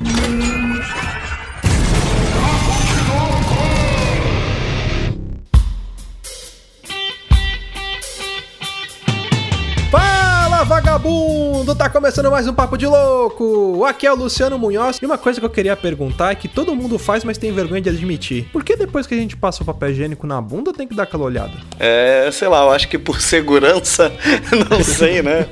Mm-hmm. Vagabundo! Tá começando mais um Papo de Louco! Aqui é o Luciano Munhoz e uma coisa que eu queria perguntar é que todo mundo faz, mas tem vergonha de admitir. Por que depois que a gente passa o papel higiênico na bunda tem que dar aquela olhada? É, sei lá, eu acho que por segurança, não sei, né?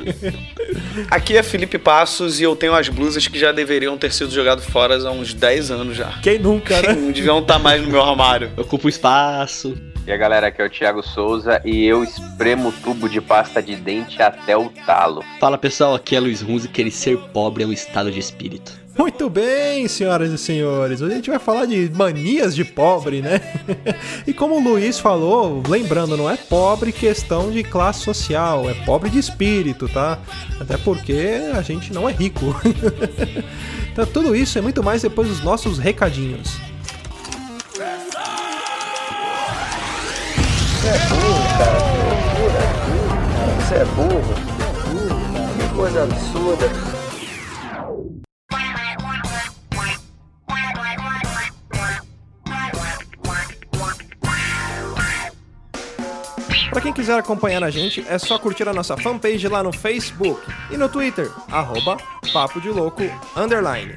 Aqui é Felipe Passos e eu tenho as blusas que já deveriam ter sido jogadas fora há uns 10 anos já. Quem nunca, né? Não deviam estar mais no meu armário. Ocupa o espaço. E a galera, aqui é o Thiago Souza e eu espremo o tubo de pasta de dente até o talo. Fala pessoal, aqui é Luiz Runzi, que ele ser pobre é um estado de espírito. Muito bem, senhoras e senhores. Hoje a gente vai falar de manias de pobre, né? e como o Luiz falou, lembrando, não é pobre questão de classe social, é pobre de espírito, tá? Até porque a gente não é rico. então tudo isso é muito mais depois dos nossos recadinhos. Você é burro, cara. Que loucura. Você é burro. Que coisa absurda. Pra quem quiser acompanhar a gente, é só curtir a nossa fanpage lá no Facebook e no Twitter, arroba Papo de Louco, underline.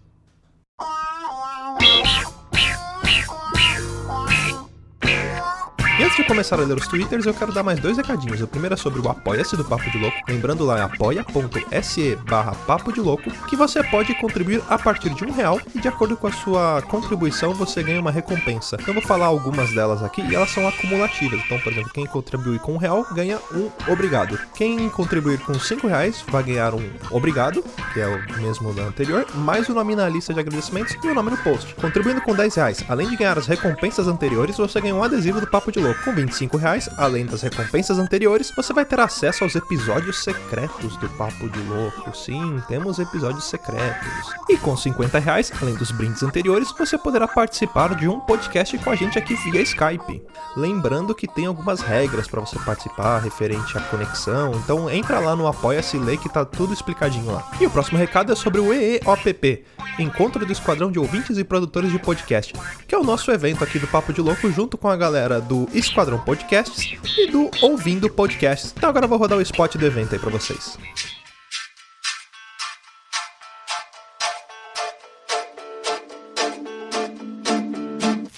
Começar a ler os twitters, eu quero dar mais dois recadinhos. O primeiro é sobre o Apoia-se do Papo de Louco. Lembrando lá é apoia.se barra Papo de Louco, que você pode contribuir a partir de um real e de acordo com a sua contribuição você ganha uma recompensa. Eu vou falar algumas delas aqui e elas são acumulativas. Então, por exemplo, quem contribuir com um real ganha um obrigado. Quem contribuir com cinco reais vai ganhar um obrigado, que é o mesmo da anterior, mais o nome na lista de agradecimentos e o nome no post. Contribuindo com 10 reais, além de ganhar as recompensas anteriores, você ganha um adesivo do Papo de Louco. 25 reais, além das recompensas anteriores, você vai ter acesso aos episódios secretos do Papo de Louco. Sim, temos episódios secretos. E com 50 reais, além dos brindes anteriores, você poderá participar de um podcast com a gente aqui via Skype. Lembrando que tem algumas regras para você participar referente à conexão, então entra lá no Apoia-se Lê que tá tudo explicadinho lá. E o próximo recado é sobre o EEOPP, Encontro do Esquadrão de Ouvintes e Produtores de Podcast, que é o nosso evento aqui do Papo de Louco junto com a galera do Esquadrão Podcasts e do Ouvindo Podcasts. Então agora eu vou rodar o spot do evento aí pra vocês.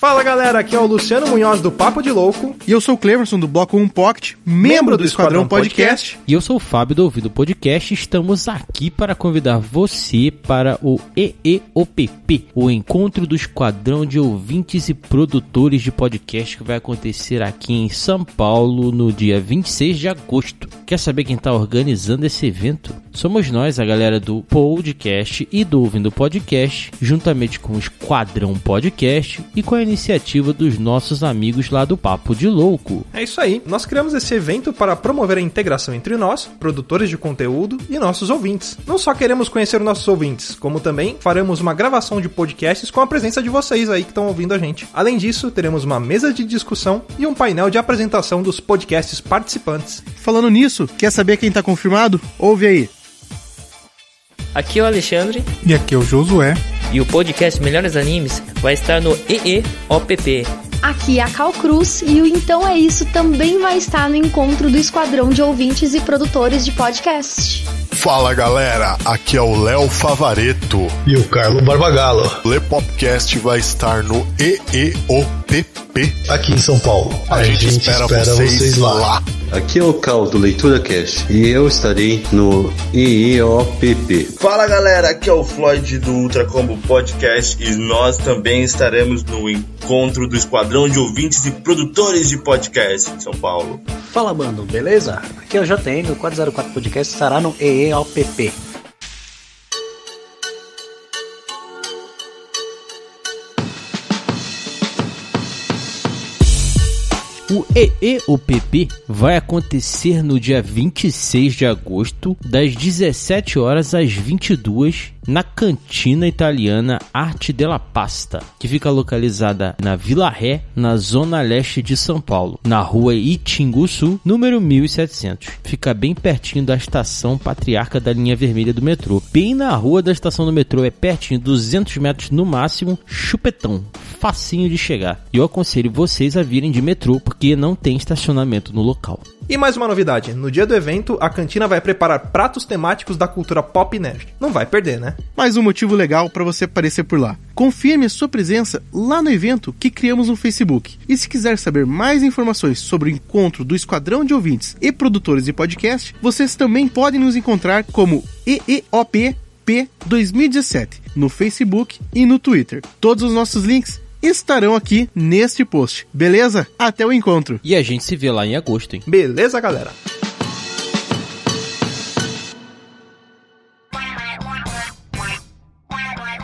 Fala galera, aqui é o Luciano Munhoz do Papo de Louco. E eu sou o Cleverson do Bloco 1 Pocket, membro do Esquadrão Podcast. E eu sou o Fábio do Ouvido Podcast. Estamos aqui para convidar você para o EEOPP, o Encontro do Esquadrão de Ouvintes e Produtores de Podcast, que vai acontecer aqui em São Paulo no dia 26 de agosto. Quer saber quem está organizando esse evento? Somos nós, a galera do Podcast e do Ouvindo Podcast, juntamente com o Esquadrão Podcast e com a iniciativa dos nossos amigos lá do Papo de Louco. É isso aí. Nós criamos esse evento para promover a integração entre nós, produtores de conteúdo, e nossos ouvintes. Não só queremos conhecer os nossos ouvintes, como também faremos uma gravação de podcasts com a presença de vocês aí que estão ouvindo a gente. Além disso, teremos uma mesa de discussão e um painel de apresentação dos podcasts participantes. Falando nisso, quer saber quem tá confirmado? Ouve aí. Aqui é o Alexandre E aqui é o Josué. e o podcast Melhores Animes vai estar no EEOPP. Aqui é a Cal Cruz e o Então É Isso também vai estar no encontro do Esquadrão de Ouvintes e Produtores de Podcast. Fala galera, aqui é o Léo Favareto. E o Carlo Barbagallo, O Le Popcast vai estar no EEOPP. Aqui em São Paulo. A, gente, espera, vocês, lá. Aqui é o Cal do Leitura Cash e eu estarei no EEOPP. Fala galera, aqui é o Floyd do Ultra Combo Podcast e nós também estaremos no encontro do Esquadrão de Ouvintes e Produtores de Podcast em São Paulo. Fala, mano, beleza? Aqui é o JN, o 404 Podcast estará no EEOPP. O EEOPP vai acontecer no dia 26 de agosto, das 17 horas às 22 na cantina italiana Arte della Pasta, que fica localizada na Vila Ré, na zona leste de São Paulo, na rua Itinguçu, número 1700. Fica bem pertinho da estação Patriarca da linha vermelha do metrô. Bem na rua da estação do metrô, é pertinho, 200 metros no máximo, chupetão, facinho de chegar. E eu aconselho vocês a virem de metrô, porque não tem estacionamento no local. E mais uma novidade: no dia do evento, a cantina vai preparar pratos temáticos da cultura pop nerd. Não vai perder, né? Mais um motivo legal para você aparecer por lá. Confirme a sua presença lá no evento que criamos no Facebook. E se quiser saber mais informações sobre o encontro do Esquadrão de Ouvintes e produtores de podcast, vocês também podem nos encontrar como EEOP P 2017 no Facebook e no Twitter. Todos os nossos links estarão aqui neste post. Beleza? Até o encontro. E a gente se vê lá em agosto, hein? Beleza, galera?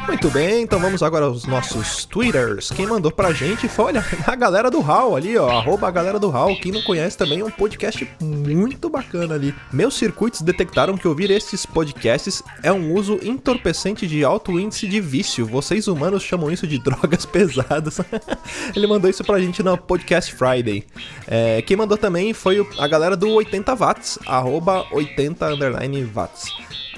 Muito bem, então vamos agora aos nossos twitters. Quem mandou pra gente foi, olha, a galera do HAL ali, ó, arroba a galera do HAL. Quem não conhece também é um podcast muito bacana ali. Meus circuitos detectaram que ouvir estes podcasts é um uso entorpecente de alto índice de vício. Vocês humanos chamam isso de drogas pesadas. Ele mandou isso pra gente no Podcast Friday. É, quem mandou também foi a galera do 80 watts, arroba 80 underline watts.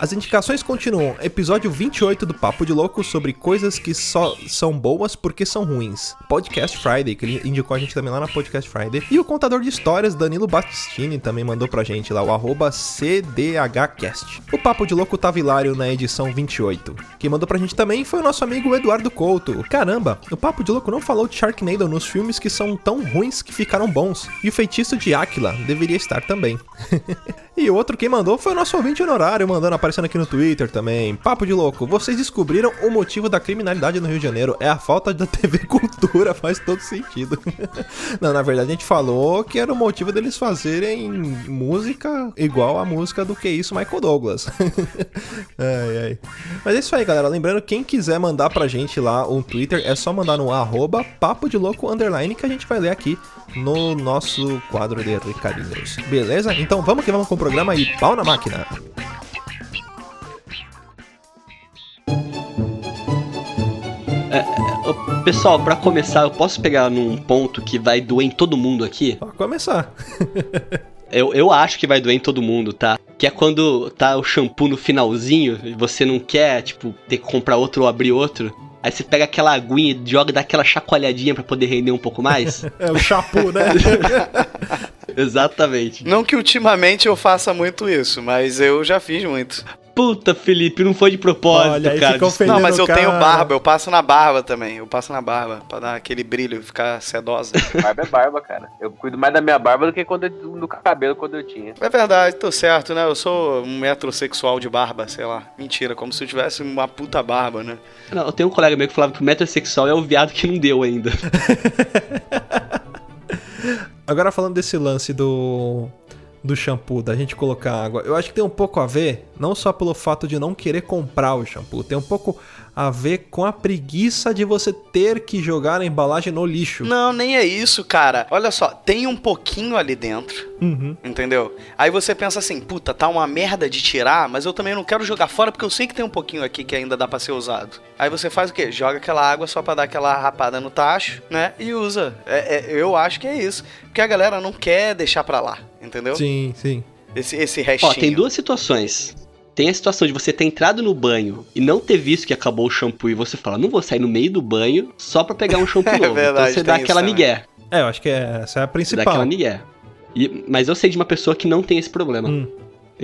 As indicações continuam. Episódio 28 do Papo de Louco sobre coisas que só são boas porque são ruins. Podcast Friday, que ele indicou a gente também lá na Podcast Friday. E o contador de histórias, Danilo Battistini, também mandou pra gente lá o arroba CDHcast. O Papo de Louco tava hilário na edição 28. Quem mandou pra gente também foi o nosso amigo Eduardo Couto. Caramba, o Papo de Louco não falou de Sharknado nos filmes que são tão ruins que ficaram bons. E o Feitiço de Áquila deveria estar também. e outro quem mandou foi o nosso ouvinte honorário, mandando aparecendo aqui no Twitter também. Papo de louco, vocês descobriram o motivo da criminalidade no Rio de Janeiro. É a falta da TV Cultura, faz todo sentido. Não, na verdade a gente falou que era o motivo deles fazerem música igual a música do que isso, Michael Douglas. ai, ai. Mas é isso aí, galera. Lembrando, quem quiser mandar pra gente lá um Twitter, é só mandar no arroba papo de louco underline que a gente vai ler aqui no nosso quadro de recadinhos. Beleza? Então vamos que vamos com o programa e pau na máquina. Pessoal, para começar, eu posso pegar num ponto que vai doer em todo mundo aqui? Pode começar. eu, eu acho que vai doer em todo mundo, tá? Que é quando tá o shampoo no finalzinho e você não quer, tipo, ter que comprar outro ou abrir outro. Aí você pega aquela aguinha e joga daquela chacoalhadinha para poder render um pouco mais. é o chapu, né? Exatamente. Não que ultimamente eu faça muito isso, mas eu já fiz muito. Puta, Felipe, não foi de propósito, Olha, cara. Não, mas eu cara. tenho barba, eu passo na barba também. Eu passo na barba, pra dar aquele brilho, ficar sedosa. Barba é barba, cara. Eu cuido mais da minha barba do que quando eu, do cabelo quando eu tinha. É verdade, tô certo, né? Eu sou um metrosexual de barba, sei lá. Mentira, como se eu tivesse uma puta barba, né? Não, eu tenho um colega meu que falava que o metrosexual é o viado que não deu ainda. Agora falando desse lance do do shampoo, da gente colocar água, eu acho que tem um pouco a ver, não só pelo fato de não querer comprar o shampoo, tem um pouco a ver com a preguiça de você ter que jogar a embalagem no lixo. Não, nem é isso, cara. Olha só, tem um pouquinho ali dentro, uhum. entendeu? Aí você pensa assim, puta, tá uma merda de tirar, mas eu também não quero jogar fora porque eu sei que tem um pouquinho aqui que ainda dá pra ser usado. Aí você faz o quê? Joga aquela água só pra dar aquela rapada no tacho, né? E usa. É, é, eu acho que é isso. Porque a galera não quer deixar pra lá, entendeu? Sim, sim. Esse, esse restinho. Ó, tem duas situações tem a situação de você ter entrado no banho e não ter visto que acabou o shampoo e você fala, não vou sair no meio do banho só pra pegar um shampoo novo. é verdade, então você dá aquela migué. É, eu acho que é, essa é a principal. Você dá aquela migué. E, mas eu sei de uma pessoa que não tem esse problema. Hum.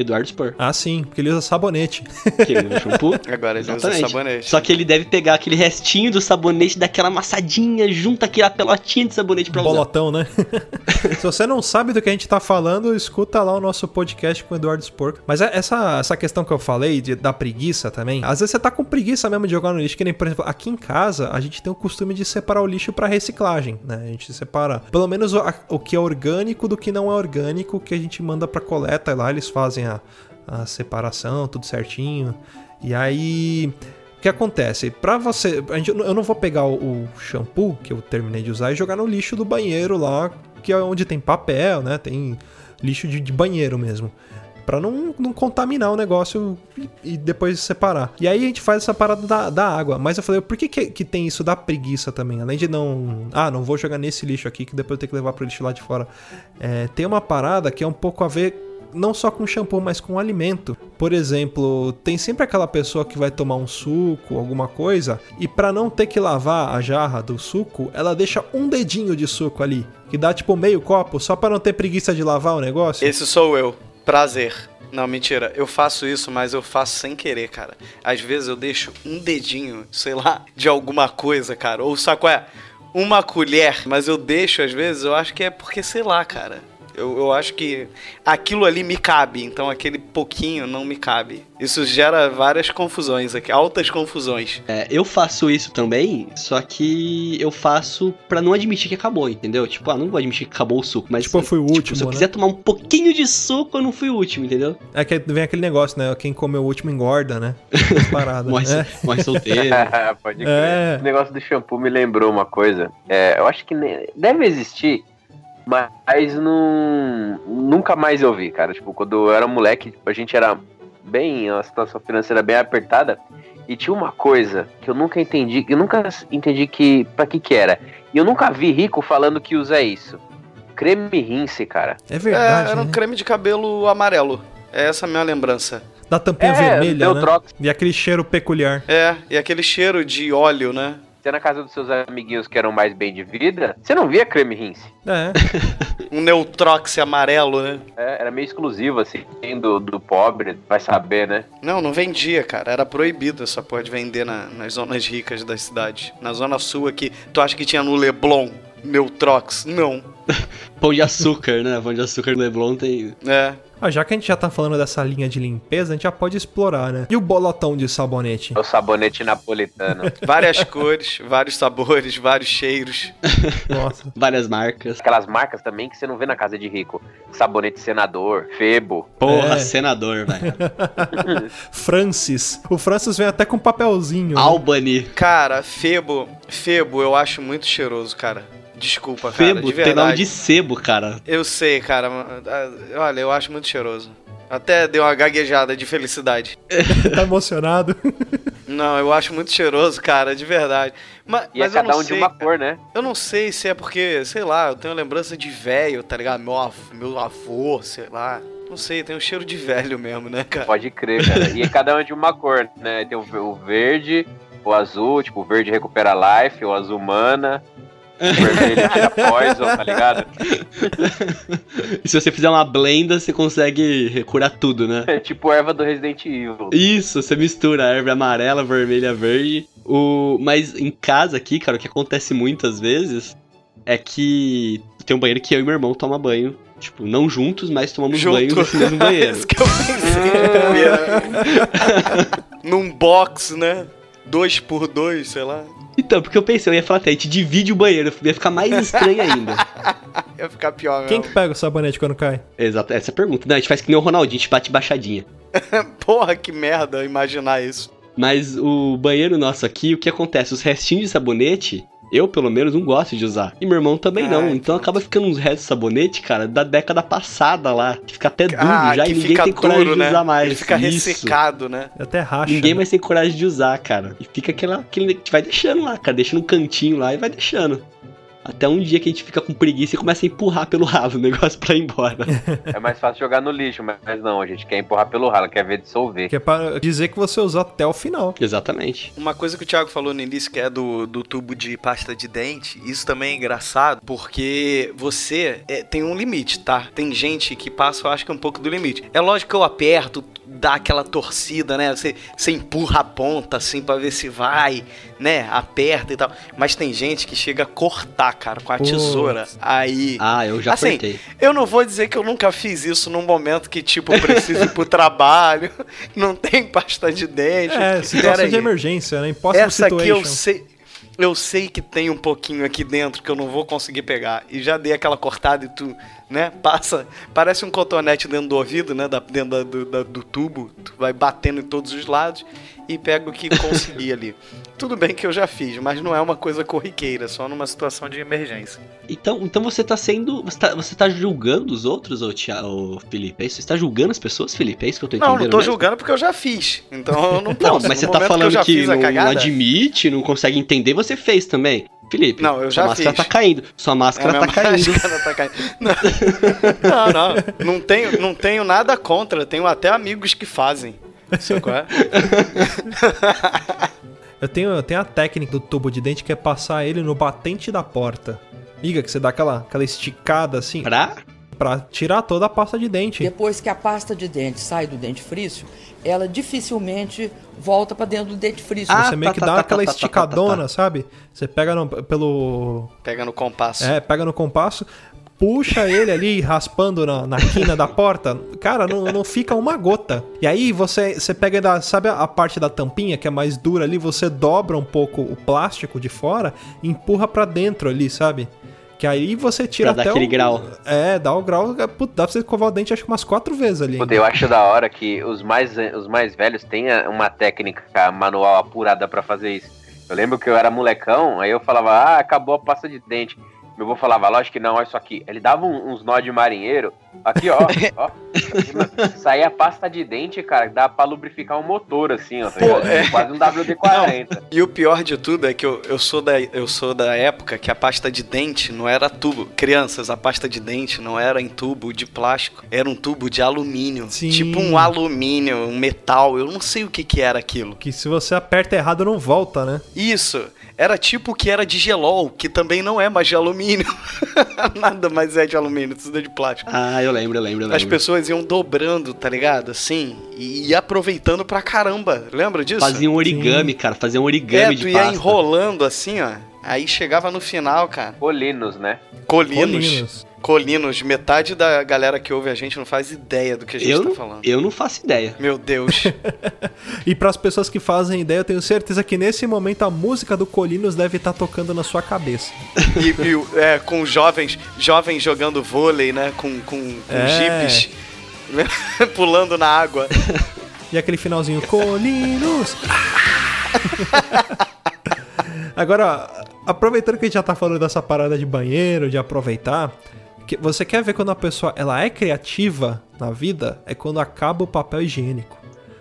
Eduardo Spur. Ah, sim, porque ele usa sabonete. Que ele usa shampoo. Agora ele Exatamente. usa sabonete. Só que ele deve pegar aquele restinho do sabonete, daquela amassadinha, junta aquela pelotinha de sabonete pra Bolotão, usar. né? Se você não sabe do que a gente tá falando, escuta lá o nosso podcast com o Eduardo Spur. Mas é essa, essa questão que eu falei de, da preguiça também, às vezes você tá com preguiça mesmo de jogar no lixo, que nem, por exemplo, aqui em casa, a gente tem o costume de separar o lixo para reciclagem, né? A gente separa pelo menos o, o que é orgânico do que não é orgânico, que a gente manda pra coleta e lá eles fazem a a separação, tudo certinho. E aí, o que acontece? Para você, gente, eu não vou pegar o shampoo que eu terminei de usar e jogar no lixo do banheiro lá, que é onde tem papel, né? Tem lixo de, de banheiro mesmo. Pra não, não contaminar o negócio e, e depois separar. E aí a gente faz essa parada da, da água. Mas eu falei, por que, que, que tem isso da preguiça também? Além de não. Ah, não vou jogar nesse lixo aqui que depois eu tenho que levar pro lixo lá de fora. É, tem uma parada que é um pouco a ver não só com shampoo, mas com alimento. Por exemplo, tem sempre aquela pessoa que vai tomar um suco, alguma coisa, e para não ter que lavar a jarra do suco, ela deixa um dedinho de suco ali, que dá tipo meio copo, só para não ter preguiça de lavar o negócio. Esse sou eu. Prazer. Não, mentira. Eu faço isso, mas eu faço sem querer, cara. Às vezes eu deixo um dedinho, sei lá, de alguma coisa, cara. Ou saco é uma colher, mas eu deixo às vezes, eu acho que é porque, sei lá, cara. Eu, eu acho que aquilo ali me cabe, então aquele pouquinho não me cabe. Isso gera várias confusões aqui, altas confusões. É, eu faço isso também, só que eu faço pra não admitir que acabou, entendeu? Tipo, ah, não vou admitir que acabou o suco, mas. Tipo, eu fui o último. se eu né? quiser tomar um pouquinho de suco, eu não fui o último, entendeu? É que vem aquele negócio, né? Quem comeu o último engorda, né? As paradas. Morre, é. morre solteiro. Pode crer. É. O negócio do shampoo me lembrou uma coisa. É, eu acho que deve existir, mas não, nunca mais eu vi, cara. Tipo, quando eu era moleque, tipo, a gente era bem, a situação financeira bem apertada. E tinha uma coisa que eu nunca entendi, eu nunca entendi que para que que era. E eu nunca vi rico falando que usa isso. Creme rinse, cara. É verdade. É, era um né? creme de cabelo amarelo. É essa a minha lembrança. Da tampinha É, vermelha, né? troca. E aquele cheiro peculiar. É, e aquele cheiro de óleo, né? Você na casa dos seus amiguinhos que eram mais bem de vida, você não via creme rinse. É. Um Neutrox amarelo, né? É, era meio exclusivo, assim, do, do pobre, vai saber, né? Não, não vendia, cara. Era proibido essa porra de vender na- nas zonas ricas da cidade. Na zona sul aqui, tu acha que tinha no Leblon Neutrox? Não. Pão de açúcar, né? Pão de açúcar no Leblon tem. É. Ah, já que a gente já tá falando dessa linha de limpeza, a gente já pode explorar, né? E o bolotão de sabonete? O sabonete napolitano. Várias cores, vários sabores, vários cheiros. Nossa. Várias marcas. Aquelas marcas também que você não vê na casa de rico. Sabonete senador, Febo. Porra, É. senador, velho. Francis. O Francis vem até com papelzinho. né? Albany. Cara, Febo, Febo eu acho muito cheiroso, cara. Desculpa, cara, Febo, de tem nome verdade. de sebo, cara. Eu sei, cara. ah, Olha, eu acho muito cheiroso. Até deu uma gaguejada de felicidade. tá emocionado. Não, eu acho muito cheiroso, cara, de verdade. Mas, E é mas eu cada não um de sei, uma cor, né? Eu não sei se é porque, sei lá, eu tenho lembrança de velho, tá ligado? Meu, av- meu avô, sei lá. Não sei, tem um cheiro de velho mesmo, né, cara? Pode crer, cara. E é cada um de uma cor, né? Tem o verde, o azul, tipo, o verde recupera life, o azul mana. O vermelho tira poison, tá ligado? E se você fizer uma blenda, você consegue curar tudo, né? É tipo erva do Resident Evil. Isso, você mistura a erva amarela, vermelha, verde. O... Mas em casa aqui, cara, o que acontece muitas vezes é que tem um banheiro que eu e meu irmão toma banho. Tipo, não juntos, mas tomamos Junto. banho nesse mesmo banheiro. Isso que eu pensei primeiro. Num box, né? Dois por dois, sei lá. Então, porque eu pensei, eu ia falar até, a gente divide o banheiro, ia ficar mais estranho ainda. Ia ficar pior mesmo. Quem que pega o sabonete quando cai? Exato, essa é a pergunta. Não, a gente faz que nem o Ronaldinho, a gente bate baixadinha. Porra, que merda imaginar isso. Mas o banheiro nosso aqui, o que acontece? Os restinhos de sabonete, eu pelo menos não gosto de usar. E meu irmão também Ah, não. Então acaba ficando uns restos de sabonete, cara, da década passada lá. Que fica até duro Ah, já e ninguém tem coragem duro, de né? usar mais. Ele fica Isso. ressecado, né? Até racha. Ninguém né? mais tem coragem de usar, cara. E fica aquela, aquele que vai deixando lá, cara. Deixa no cantinho lá e vai deixando. Até um dia que a gente fica com preguiça e começa a empurrar pelo ralo o negócio pra ir embora. É mais fácil jogar no lixo, mas não, a gente quer empurrar pelo ralo, quer ver dissolver. Que é pra dizer que você usou até o final. Exatamente. Uma coisa que o Thiago falou no início, que é do, do tubo de pasta de dente, isso também é engraçado, porque você é, tem um limite, tá? Tem gente que passa, eu acho que um pouco do limite. É lógico que eu aperto, dá aquela torcida, né? Você, você empurra a ponta, assim, pra ver se vai, né? Aperta e tal. Mas tem gente que chega a cortar, cara, com a Putz. tesoura. Aí... Ah, eu já assim, apertei. eu não vou dizer que eu nunca fiz isso num momento que, tipo, preciso ir pro trabalho, não tem pasta de dente. É, situação aí. de emergência, né? Impossible Essa aqui eu situation. sei. Eu sei que tem um pouquinho aqui dentro que eu não vou conseguir pegar. E já dei aquela cortada e tu, né, passa. Parece um cotonete dentro do ouvido, né? Da, dentro da- do, da- do tubo. Tu vai batendo em todos os lados. e pego o que conseguir ali. Tudo bem que eu já fiz, mas não é uma coisa corriqueira, só numa situação de emergência. Então, então você tá sendo. Você tá, você tá julgando os outros, ô, Tia, ô Felipe? É isso? Você tá julgando as pessoas, Felipe? É isso que eu tô entendendo? Não, não tô mesmo? julgando porque eu já fiz. Então eu não Não, posso. mas No você tá falando que, a não, não admite, não consegue entender, você fez também. Felipe, Não, eu sua já máscara fiz. tá caindo. Sua máscara É, tá caindo. máscara tá caindo. Não, não, não. Não tenho, não tenho nada contra. Tenho até amigos que fazem. Sabe qual é? Eu tenho, eu tenho a técnica do tubo de dente que é passar ele no batente da porta. Liga que você dá aquela, aquela esticada assim. Pra? Pra tirar toda a pasta de dente. Depois que a pasta de dente sai do dentifrício, ela dificilmente volta pra dentro do dentifrício. você meio que dá aquela esticadona, sabe? Você pega no- pelo. Pega no compasso. É, pega no compasso, puxa ele ali raspando na, na quina da porta. Cara, não, não fica uma gota. E aí você, você pega, da, sabe a parte da tampinha que é mais dura ali? Você dobra um pouco o plástico de fora e empurra pra dentro ali, sabe? Que aí você tira Pra dar até aquele o, grau. É, dá o grau. é, dá pra você escovar o dente acho que umas quatro vezes ali. Puta, eu acho da hora que os mais, os mais velhos têm uma técnica manual apurada pra fazer isso. Eu lembro que eu era molecão, aí eu falava, ah, acabou a pasta de dente. Meu avô falava, lógico que não, olha isso aqui. Ele dava um- uns nó de marinheiro, aqui ó, ó. Saía pasta de dente, cara, que dava pra lubrificar um motor, assim, ó. tá ligado? é. Quase um WD-40. E o pior de tudo é que eu, eu, sou da, eu sou da época que a pasta de dente não era tubo. Crianças, a pasta de dente não era em tubo de plástico, era um tubo de alumínio. Sim. Tipo um alumínio, um metal, eu não sei o que, que era aquilo. Que se você aperta errado não volta, né? Isso, era tipo o que era de gelol, que também não é mais de alumínio. Nada mais é de alumínio, tudo é de plástico. Ah, eu lembro, eu lembro, eu As lembro. pessoas iam dobrando, tá ligado? Assim, e ia aproveitando pra caramba. Lembra disso? Fazia um origami, cara. Fazia um origami É, de tu ia pasta. enrolando assim, ó. Aí chegava no final, cara. Colinos, né? Colinos. Colinos. Colinos. Metade da galera que ouve a gente não faz ideia do que a gente Eu, tá falando. eu não faço ideia. Meu Deus. E para as pessoas que fazem ideia, eu tenho certeza que nesse momento a música do Colinos deve estar tocando na sua cabeça. e e é, com jovens, jovens jogando vôlei, né? Com, com, com É. jipes. Pulando na água. E aquele finalzinho, Colinos! Agora, aproveitando que a gente já tá falando dessa parada de banheiro, de aproveitar, que você quer ver quando a pessoa ela é criativa na vida? É quando acaba o papel higiênico.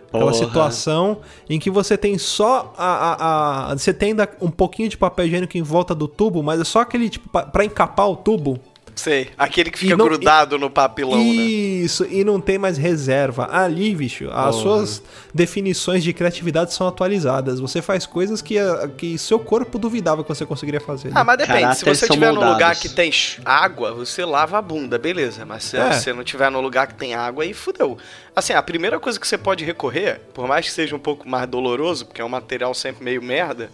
Aquela Porra. situação em que você tem só a, a, a- Você tem ainda um pouquinho de papel higiênico em volta do tubo, mas é só aquele tipo pa- pra encapar o tubo. Sei. Aquele que fica E não- grudado no papilão, né? Isso, e não tem mais reserva. Ali, bicho, as Porra. suas definições de criatividade são atualizadas. Você faz coisas que, ah, que seu corpo duvidava que você conseguiria fazer. Ah, mas depende. Se você estiver num lugar que tem água, você lava a bunda, beleza. Mas se É. você não estiver num lugar que tem água, aí fudeu. Assim, a primeira coisa que você pode recorrer, por mais que seja um pouco mais doloroso, porque é um material sempre meio merda,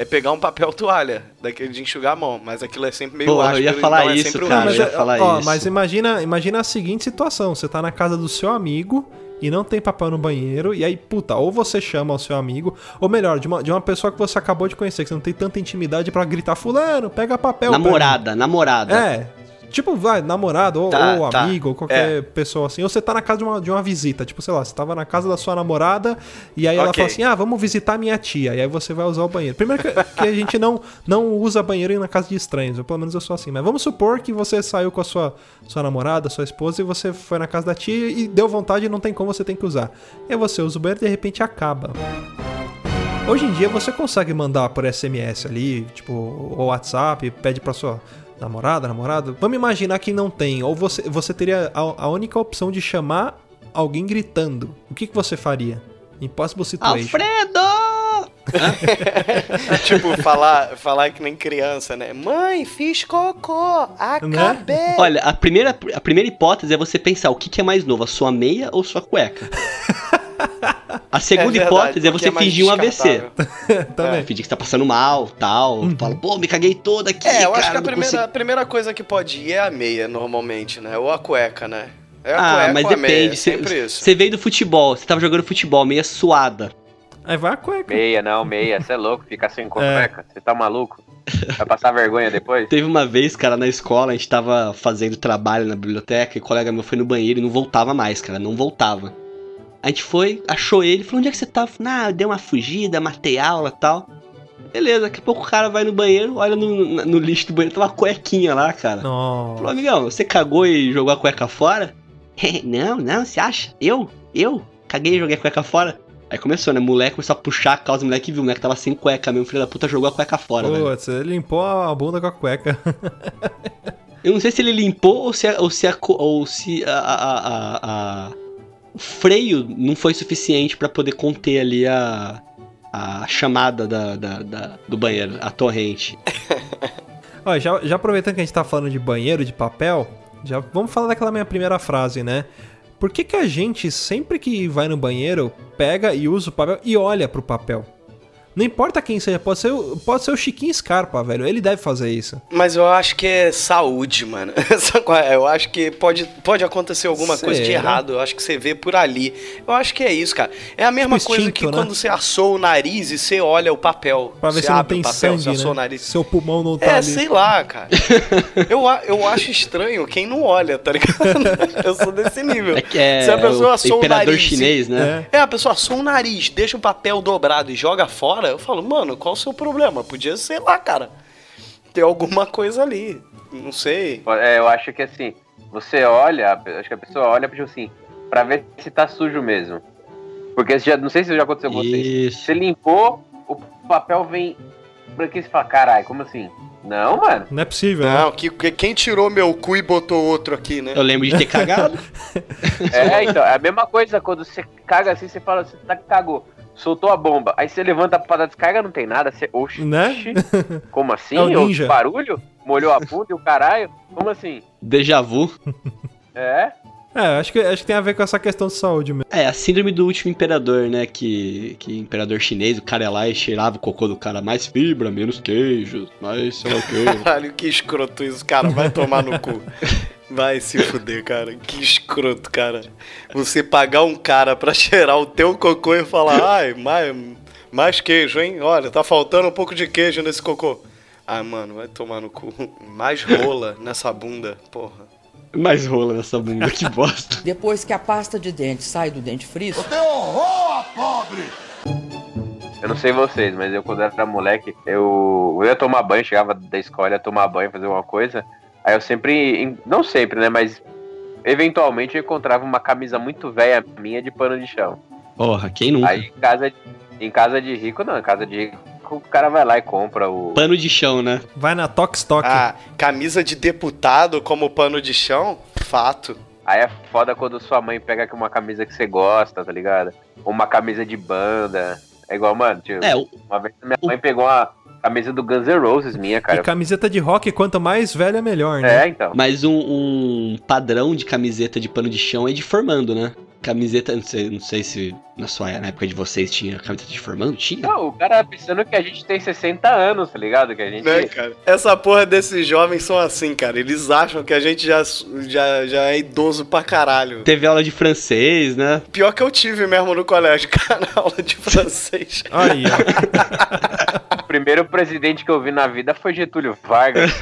é pegar um papel toalha, daquele de enxugar a mão. Mas aquilo é sempre meio Pô, eu ia falar então é isso, sempre cara, ruim. eu ia é- falar ó, isso. mas imagina, imagina a seguinte situação: você tá na casa do seu amigo e não tem papel no banheiro, e aí, puta, ou você chama o seu amigo, ou melhor, de uma, de uma pessoa que você acabou de conhecer, que você não tem tanta intimidade pra gritar, fulano, pega papel. Namorada, namorada. É. Tipo, vai, namorado ou, Tá, ou tá. amigo, ou qualquer É. pessoa assim. Ou você tá na casa de uma, de uma visita. Tipo, sei lá, você tava na casa da sua namorada e aí ela Ok. fala assim: ah, vamos visitar minha tia. E aí você vai usar o banheiro. Primeiro que, que a gente não, não usa banheiro na casa de estranhos. Ou pelo menos eu sou assim. Mas vamos supor que você saiu com a sua, sua namorada, sua esposa, e você foi na casa da tia e deu vontade e não tem como você tem que usar. E aí você usa o banheiro e de repente acaba. Hoje em dia você consegue mandar por SMS ali, tipo, ou WhatsApp, pede pra sua namorada, namorado. Vamos imaginar que não tem, ou você, você teria a, a única opção de chamar alguém gritando. O que, que você faria? Impossible Situation. Alfredo! tipo, falar, falar que nem criança, né? Mãe, fiz cocô, acabei. Olha, a primeira, a primeira hipótese é você pensar o que, que é mais novo, a sua meia ou sua cueca. A segunda É verdade, hipótese é você é fingir um AVC. Também. É, fingir que você tá passando mal, tal. Fala, pô, me caguei toda aqui, É, eu cara. acho que a primeira, consigo." a primeira coisa que pode ir é a meia, normalmente, né? Ou a cueca, né? É a Ah, cueca mas ou a meia, depende. é Você sempre isso. você veio do futebol, você tava jogando futebol, meia suada. Aí vai a cueca. Meia, não, meia. Você é louco, ficar sem cueca. Você tá maluco? Vai passar vergonha depois? Teve uma vez, cara, na escola, a gente tava fazendo trabalho na biblioteca e o colega meu foi no banheiro e não voltava mais, cara, não voltava. A gente foi, achou ele, falou: onde é que você tá? Ah, dei uma fugida, matei aula e tal. Beleza, daqui a pouco o cara vai no banheiro, olha no, no lixo do banheiro, tem uma cuequinha lá, cara. Nossa. Falou, amigão, você cagou e jogou a cueca fora? não, não, você acha? Eu? Eu? Caguei e joguei a cueca fora? Aí começou, né? Moleque começou a puxar a calça, o moleque viu, o moleque tava sem cueca mesmo, o filho da puta jogou a cueca fora, velho. Putz, ele limpou a bunda com a cueca. Eu não sei se ele limpou ou se a, ou se a, ou se a, a, a- a- freio não foi suficiente pra poder conter ali a, a chamada da, da- da- do banheiro, a torrente. Já, já aproveitando que a gente tá falando de banheiro de papel, já vamos falar daquela minha primeira frase, né? Por que, que a gente, sempre que vai no banheiro, pega e usa o papel e olha pro papel? Não importa quem seja, pode ser, o- pode ser o Chiquinho Scarpa, velho. Ele deve fazer isso. Mas eu acho que é saúde, mano. É? Eu acho que pode, pode acontecer alguma coisa de Será? errado. Eu acho que você vê por ali. Eu acho que é isso, cara. É a mesma Tipo coisa instinto, que né? quando você assou o nariz e você olha o papel. Pra ver você se não abre tem o papel, sangue, você assou o né? nariz. Seu pulmão não tá É, ali. sei lá, cara. eu, eu acho estranho quem não olha, tá ligado? Eu sou desse nível. É que é Se a pessoa o assou o imperador nariz. chinês, né? É, a pessoa assou o nariz, deixa o papel dobrado e joga fora. Eu falo, mano, qual o seu problema? Podia ser lá, cara. Tem alguma coisa ali. Não sei. É, eu acho que assim, você olha, acho que a pessoa olha tipo assim, pra ver se tá sujo mesmo. Porque já, não sei se já aconteceu com vocês. Você limpou, o papel vem branquinho e você fala, caralho, como assim? Não, mano. Não é possível, Não, que, que- quem tirou meu cu e botou outro aqui, né? Eu lembro de ter cagado. É, então, é a mesma coisa quando você caga assim, você fala, você tá que cagou. Soltou a bomba. Aí você levanta pra dar descarga, não tem nada. Você, oxi, Né? como assim? É o ninja. barulho? Molhou a bunda e o caralho? Como assim? Déjà vu. É? É, acho que, acho que tem a ver com essa questão de saúde mesmo. É, a síndrome do último imperador, né? Que, que imperador chinês, o cara ia lá e cheirava o cocô do cara. Mais fibra, menos queijo, mais sei lá o quê. Caralho, que escroto isso, cara. Vai tomar no cu. Vai se fuder, cara. Que escroto, cara. Você pagar um cara pra cheirar o teu cocô e falar, ai, mais, mais queijo, hein? Olha, tá faltando um pouco de queijo nesse cocô. Ah, mano, vai tomar no cu. Mais rola nessa bunda, porra. Mais rola nessa bunda, que bosta. Depois que a pasta de dente sai do dente frisco, Eu não sei vocês, mas eu quando era moleque, eu, eu ia tomar banho, chegava da escola, ia tomar banho, fazer uma coisa. Aí eu sempre, não sempre, né, mas eventualmente eu encontrava uma camisa muito velha minha de pano de chão. Porra, quem nunca? Aí em casa, em casa de rico, não, em casa de rico o cara vai lá e compra o... Pano de chão, né? Vai na Tox Tok. Ah, camisa de deputado como pano de chão? Fato. Aí é foda quando sua mãe pega aqui uma camisa que você gosta, tá ligado? Ou uma camisa de banda. É igual, mano, tio, É, o- uma vez minha mãe pegou uma camisa do Guns N' Roses minha, cara. E camiseta de rock, quanto mais velha, melhor, né? É, então. Mas um, um padrão de camiseta de pano de chão é de formando, né? Camiseta, não sei, não sei se na sua na época de vocês tinha camiseta de formando, tinha? Não, o cara pensando que a gente tem 60 anos, tá ligado? Que a gente. Né, cara? Essa porra desses jovens são assim, cara. Eles acham que a gente já, já, já é idoso pra caralho. Teve aula de francês, né? Pior que eu tive mesmo no colégio, cara, aula de francês. Aí, ó. O primeiro presidente que eu vi na vida foi Getúlio Vargas.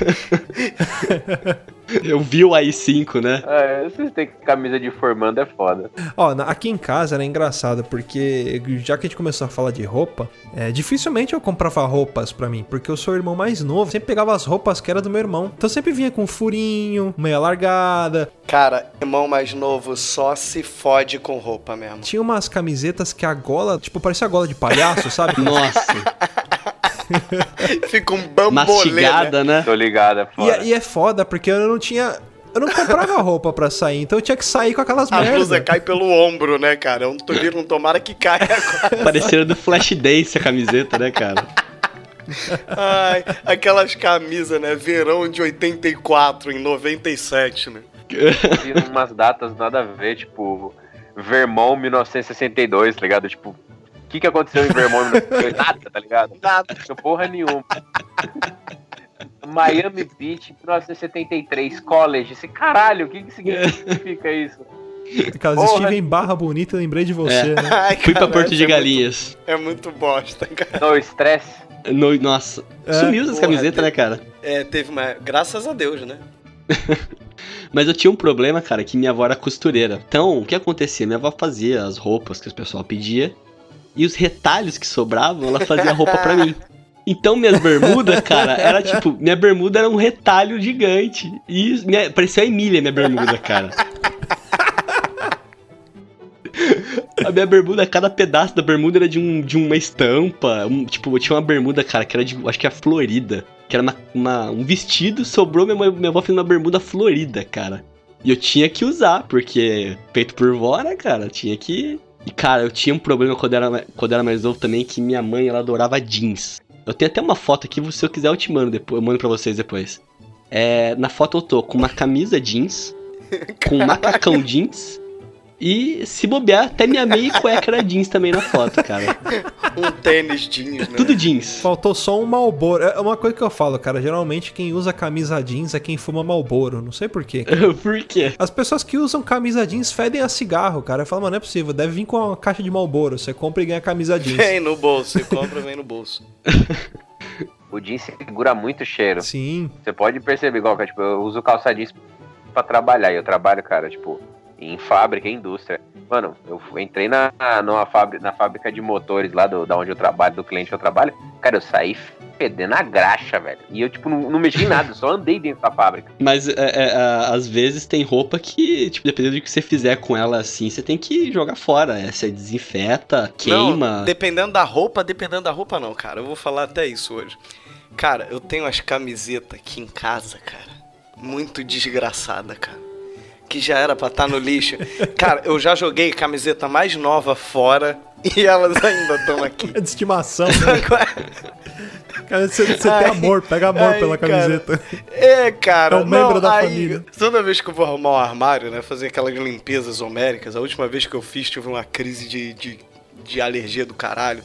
Eu vi o AI-5, né? é, vocês têm camisa de formando é foda. Ó, aqui em casa era engraçado, porque já que a gente começou a falar de roupa, é, dificilmente eu comprava roupas pra mim, porque eu sou o irmão mais novo, sempre pegava as roupas que era do meu irmão. Então sempre vinha com furinho, meia largada. Cara, irmão mais novo só se fode com roupa mesmo. Tinha umas camisetas que a gola, tipo, parecia a gola de palhaço, sabe? Nossa. Fica um bambolê, Mastigada, né? Tô ligado, é E, foda. é- e é foda, porque eu não tinha. Eu não comprava roupa pra sair, então eu tinha que sair com aquelas A merdas. blusa cai pelo ombro, né, cara? Eu tô vendo, não tomara que caia agora. Parecendo do Flashdance a camiseta, né, cara? Ai, aquelas camisas, né? Verão de 84, em 97, né? Vi umas datas nada a ver, tipo, Vermont 1962, tá ligado? Tipo, o que, que aconteceu em Vermont 1962? Nada, tá ligado? Nada. Porra nenhuma. Miami Beach 1973, college. Esse caralho, o que, que significa isso? Porra. estive em Barra Bonita, eu lembrei de você, É. né? Ai, Fui pra cara, Porto de é muito- Galinhas. É muito bosta, cara. No estresse. No- nossa, É, sumiu essas camisetas, né, cara? É, teve uma. Graças a Deus, né? Mas eu tinha um problema, cara, que minha avó era costureira. Então, o que acontecia? Minha avó fazia as roupas que o pessoal pedia e os retalhos que sobravam, ela fazia roupa pra mim. Então, minhas bermudas, cara, era tipo, minha bermuda era um retalho gigante. E minha, parecia a Emília, minha bermuda, cara. A minha bermuda, cada pedaço da bermuda era de, um, de uma estampa. Um, tipo, eu tinha uma bermuda, cara, que era de, acho que é florida. Que era uma, uma- um vestido, sobrou, minha, minha avó fez uma bermuda florida, cara. E eu tinha que usar, porque feito por vó, né, cara? Tinha que. E, cara, eu tinha um problema quando era, quando era mais novo também, que minha mãe, ela adorava jeans. Eu tenho até uma foto aqui, se eu quiser eu te mando depois, eu mando pra vocês depois. É, na foto eu tô com uma camisa jeans, com um macacão jeans, e se bobear, até minha meia e cueca era jeans também na foto, cara. Um tênis jeans, né? Tudo jeans. Faltou só um Malboro. É uma coisa que eu falo, cara. Geralmente quem usa camisa jeans é quem fuma Malboro. Não sei porquê. Por quê? As pessoas que usam camisa jeans fedem a cigarro, cara. Eu falo, mano, não é possível. Deve vir com uma caixa de Malboro. Você compra e ganha camisa jeans. Vem no bolso, você compra, vem no bolso. O jeans segura muito cheiro. Sim. Você pode perceber, igual, cara, tipo, eu uso calça jeans pra trabalhar. E eu trabalho, cara, tipo, em fábrica, em indústria. Mano, eu entrei na, numa fábrica, na fábrica de motores lá do, da onde eu trabalho, do cliente que eu trabalho. Cara, eu saí fedendo a graxa, velho. E eu, tipo, não, não mexi em nada, eu só andei dentro da fábrica. Mas é, é, às vezes tem roupa que, tipo, dependendo do que você fizer com ela assim, você tem que jogar fora. É, Você desinfeta, queima. Não, dependendo da roupa, dependendo da roupa não, cara. Eu vou falar até isso hoje. Cara, eu tenho umas camisetas aqui em casa, cara. Muito desgraçada, cara. Que já era pra estar no lixo. Cara, eu já joguei camiseta mais nova fora e elas ainda estão aqui. É de estimação, né? Cara, você, você tem Ai, amor, pega amor ai, pela cara. camiseta. É, cara. É um membro não, da aí, família. Toda vez que eu vou arrumar um armário, né? Fazer aquelas limpezas homéricas, a última vez que eu fiz, tive uma crise de, de, de alergia do caralho.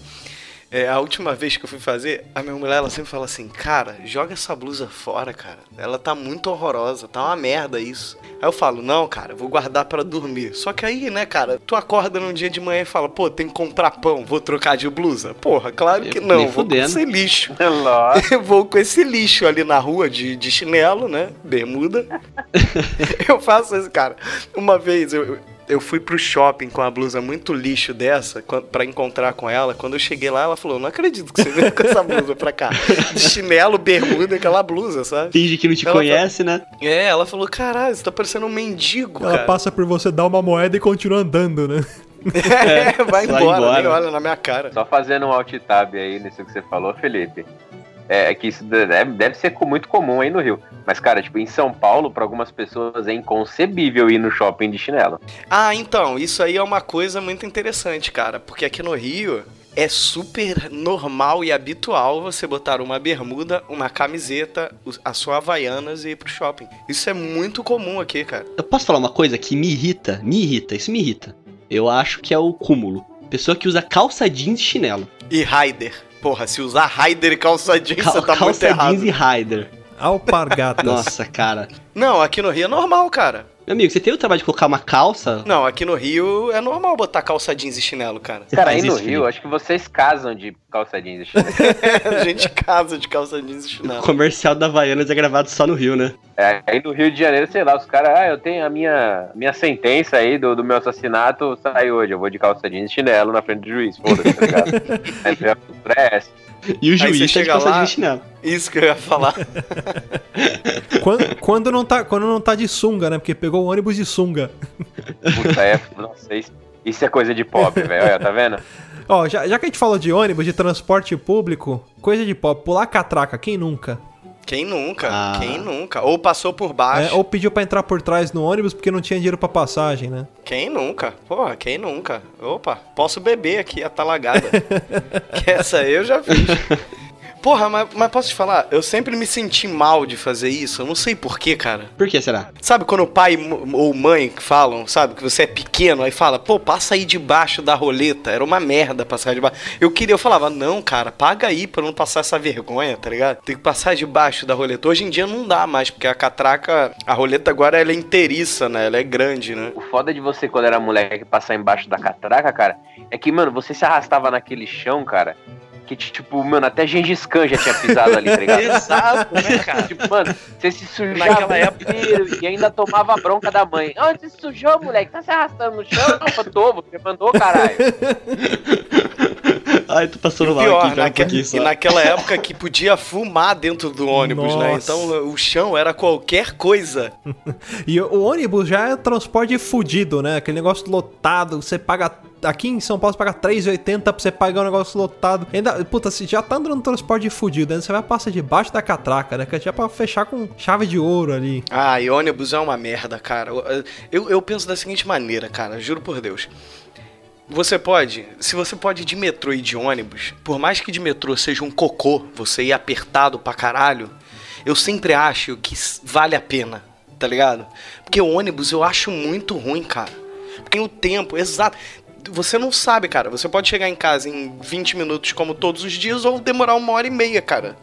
É, a última vez que eu fui fazer, a minha mulher ela sempre fala assim: Cara, joga essa blusa fora, cara. Ela tá muito horrorosa, tá uma merda isso. Aí eu falo: Não, cara, eu vou guardar pra dormir. Só que aí, né, cara, tu acorda num dia de manhã e fala: Pô, tem que comprar pão, vou trocar de blusa. Porra, claro que Eu- não, vou com fudendo. esse lixo. Lógico. Eu vou com esse lixo ali na rua de, de chinelo, né? Bermuda. eu faço isso, cara. Uma vez eu, eu fui pro shopping com a blusa muito lixo dessa pra encontrar com ela. Quando eu cheguei lá, ela falou: Não acredito que você veio com essa blusa pra cá. De chinelo, bermuda, aquela blusa, sabe? Finge que não te Ela conhece, né? É, ela falou: Caralho, você tá parecendo um mendigo, Ela cara. passa por você, dá uma moeda e continua andando, né? É, vai vai embora, embora. nem olha na minha cara. Só fazendo um alt tab aí nisso que você falou, Felipe. É, é que isso deve, deve ser muito comum aí no Rio. Mas, cara, tipo, em São Paulo, pra algumas pessoas é inconcebível ir no shopping de chinelo. Ah, então, isso aí é uma coisa muito interessante, cara, porque aqui no Rio é super normal e habitual você botar uma bermuda, uma camiseta, a sua Havaianas e ir pro shopping. Isso é muito comum aqui, cara. Eu posso falar uma coisa que me irrita? Me irrita, isso me irrita. Eu acho que é o cúmulo. Pessoa que usa calça jeans e chinelo. E Raider. Porra, se usar Raider e calça jeans, Cal- você tá muito calça errado. jeans e rider. Alpargatas. Nossa, cara. Não, aqui no Rio é normal, cara. Meu amigo, você tem o trabalho de colocar uma calça? Não, aqui no Rio é normal botar calça jeans e chinelo, cara. Cara, aí no Rio, acho que vocês casam de calça jeans e chinelo. a gente casa de calça jeans e O chinelo. comercial da Havaianas é gravado só no Rio, né? É, aí no Rio de Janeiro, sei lá, os caras, ah, eu tenho a minha, minha sentença aí do, do meu assassinato, sai hoje, eu vou de calça jeans e chinelo na frente do juiz, foda-se, tá ligado? aí é essa. E o juiz tá de chega calça lá-. Isso que eu ia falar. Quando, quando não tá, quando não tá de sunga, né? Porque pegou o ônibus de sunga. Puta, é, nossa, isso, isso é coisa de pop, velho, tá vendo? Ó, já, já que a gente falou de ônibus, de transporte público, coisa de pop, pular catraca, quem nunca? Quem nunca? Ah. Quem nunca? Ou passou por baixo. É, ou pediu pra entrar por trás no ônibus porque não tinha dinheiro pra passagem, né? Quem nunca? Porra, quem nunca? Opa, posso beber aqui a talagada. que essa eu já fiz. Porra, mas, mas posso te falar? Eu sempre me senti mal de fazer isso. Eu não sei porquê, cara. Por que será? Sabe quando o pai ou mãe falam, sabe, que você é pequeno, aí fala, pô, passa aí debaixo da roleta. Era uma merda passar debaixo. Eu queria, eu falava, não, cara, paga aí pra não passar essa vergonha, tá ligado? Tem que passar debaixo da roleta. Hoje em dia não dá mais, porque a catraca, a roleta agora ela é inteiriça, né? Ela é grande, né? O foda de você, quando era moleque, passar embaixo da catraca, cara, é que, mano, você se arrastava naquele chão, cara, que, tipo, mano, até Gengis Khan já tinha pisado ali, tá ligado? Exato, né, cara? Tipo, mano, você se sujava Naquela época. e ainda tomava bronca da mãe. Onde você se sujou, moleque? Tá se arrastando no chão? Não, tô, você mandou, caralho. Ai, tô passando mal Pior, aqui, um naque- pouquinho só. e naquela época que podia fumar dentro do ônibus, né? Nossa. Então o chão era qualquer coisa. E o o ônibus já é transporte fudido, né? Aquele negócio lotado, você paga. Aqui em São Paulo você paga 3,80 pra você pagar um negócio lotado. Ainda, puta, se já tá andando no transporte fudido, ainda você vai passar debaixo da catraca, né? Que é já pra fechar com chave de ouro ali. Ah, e ônibus é uma merda, cara. Eu, eu penso da seguinte maneira, cara, juro por Deus. Você pode, se você pode ir de metrô e de ônibus, por mais que de metrô seja um cocô, você ir apertado pra caralho, eu sempre acho que vale a pena, tá ligado? Porque o ônibus eu acho muito ruim, cara. Porque o tempo, exato. Você não sabe, cara. Você pode chegar em casa em 20 minutos, como todos os dias, ou demorar uma hora e meia, cara.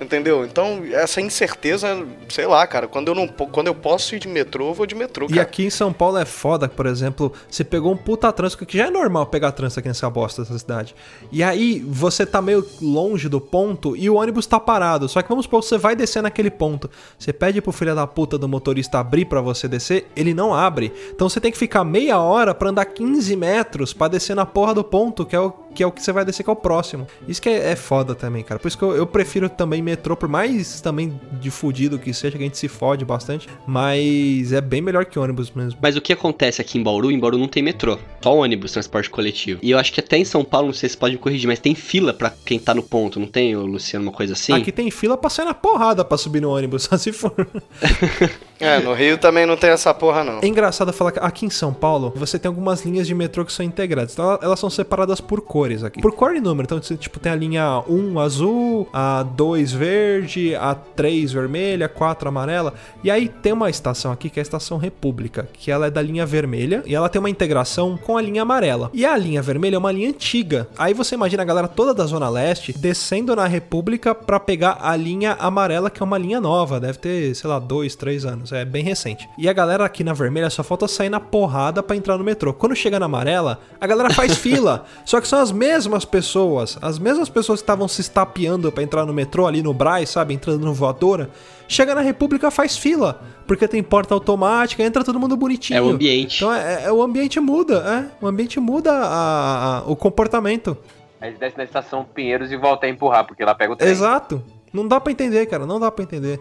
Entendeu? Então, essa incerteza, sei lá, cara. Quando eu, não, quando eu posso ir de metrô, eu vou de metrô, E cara. aqui em São Paulo é foda, por exemplo, você pegou um puta trânsito, que já é normal pegar trânsito aqui nessa bosta dessa cidade. E aí você tá meio longe do ponto e o ônibus tá parado. Só que vamos supor, você vai descer naquele ponto. Você pede pro filho da puta do motorista abrir pra você descer, ele não abre. Então você tem que ficar meia hora pra andar 15 metros pra descer na porra do ponto, que é o que, é o que você vai descer, que é o próximo. Isso que é, é foda também, cara. Por isso que eu, eu prefiro também metrô, por mais também de fudido que seja, que a gente se fode bastante. Mas é bem melhor que ônibus mesmo. Mas o que acontece aqui em Bauru? Em Bauru não tem metrô, só ônibus, transporte coletivo. E eu acho que até em São Paulo, não sei se pode me corrigir, mas tem fila pra quem tá no ponto, não tem, Luciano, uma coisa assim? Aqui tem fila pra sair na porrada pra subir no ônibus, só se for. É, no Rio também não tem essa porra, não. É engraçado falar que aqui em São Paulo você tem algumas linhas de metrô que são integradas. Então ela- elas são separadas por cores aqui. Por cor e número. Então você tipo, tem a linha 1 azul, a 2 verde, a 3 vermelha, a 4 amarela. E aí tem uma estação aqui que é a Estação República, que ela é da linha vermelha e ela tem uma integração com a linha amarela. E a linha vermelha é uma linha antiga. Aí você imagina a galera toda da Zona Leste descendo na República pra pegar a linha amarela, que é uma linha nova. Deve ter, sei lá, dois, três anos. É bem recente. E a galera aqui na vermelha só falta sair na porrada pra entrar no metrô. Quando chega na amarela, a galera faz fila. Só que são as mesmas pessoas, as mesmas pessoas que estavam se estapeando pra entrar no metrô ali no Braz, sabe? Entrando no voadora. Chega na República, faz fila. Porque tem porta automática, entra todo mundo bonitinho. É o ambiente. Então é, é- o ambiente muda, é. O ambiente muda a- a- o comportamento. Aí desce na estação Pinheiros e volta a empurrar, porque lá pega o trem. Exato. Não dá pra entender, cara. Não dá pra entender.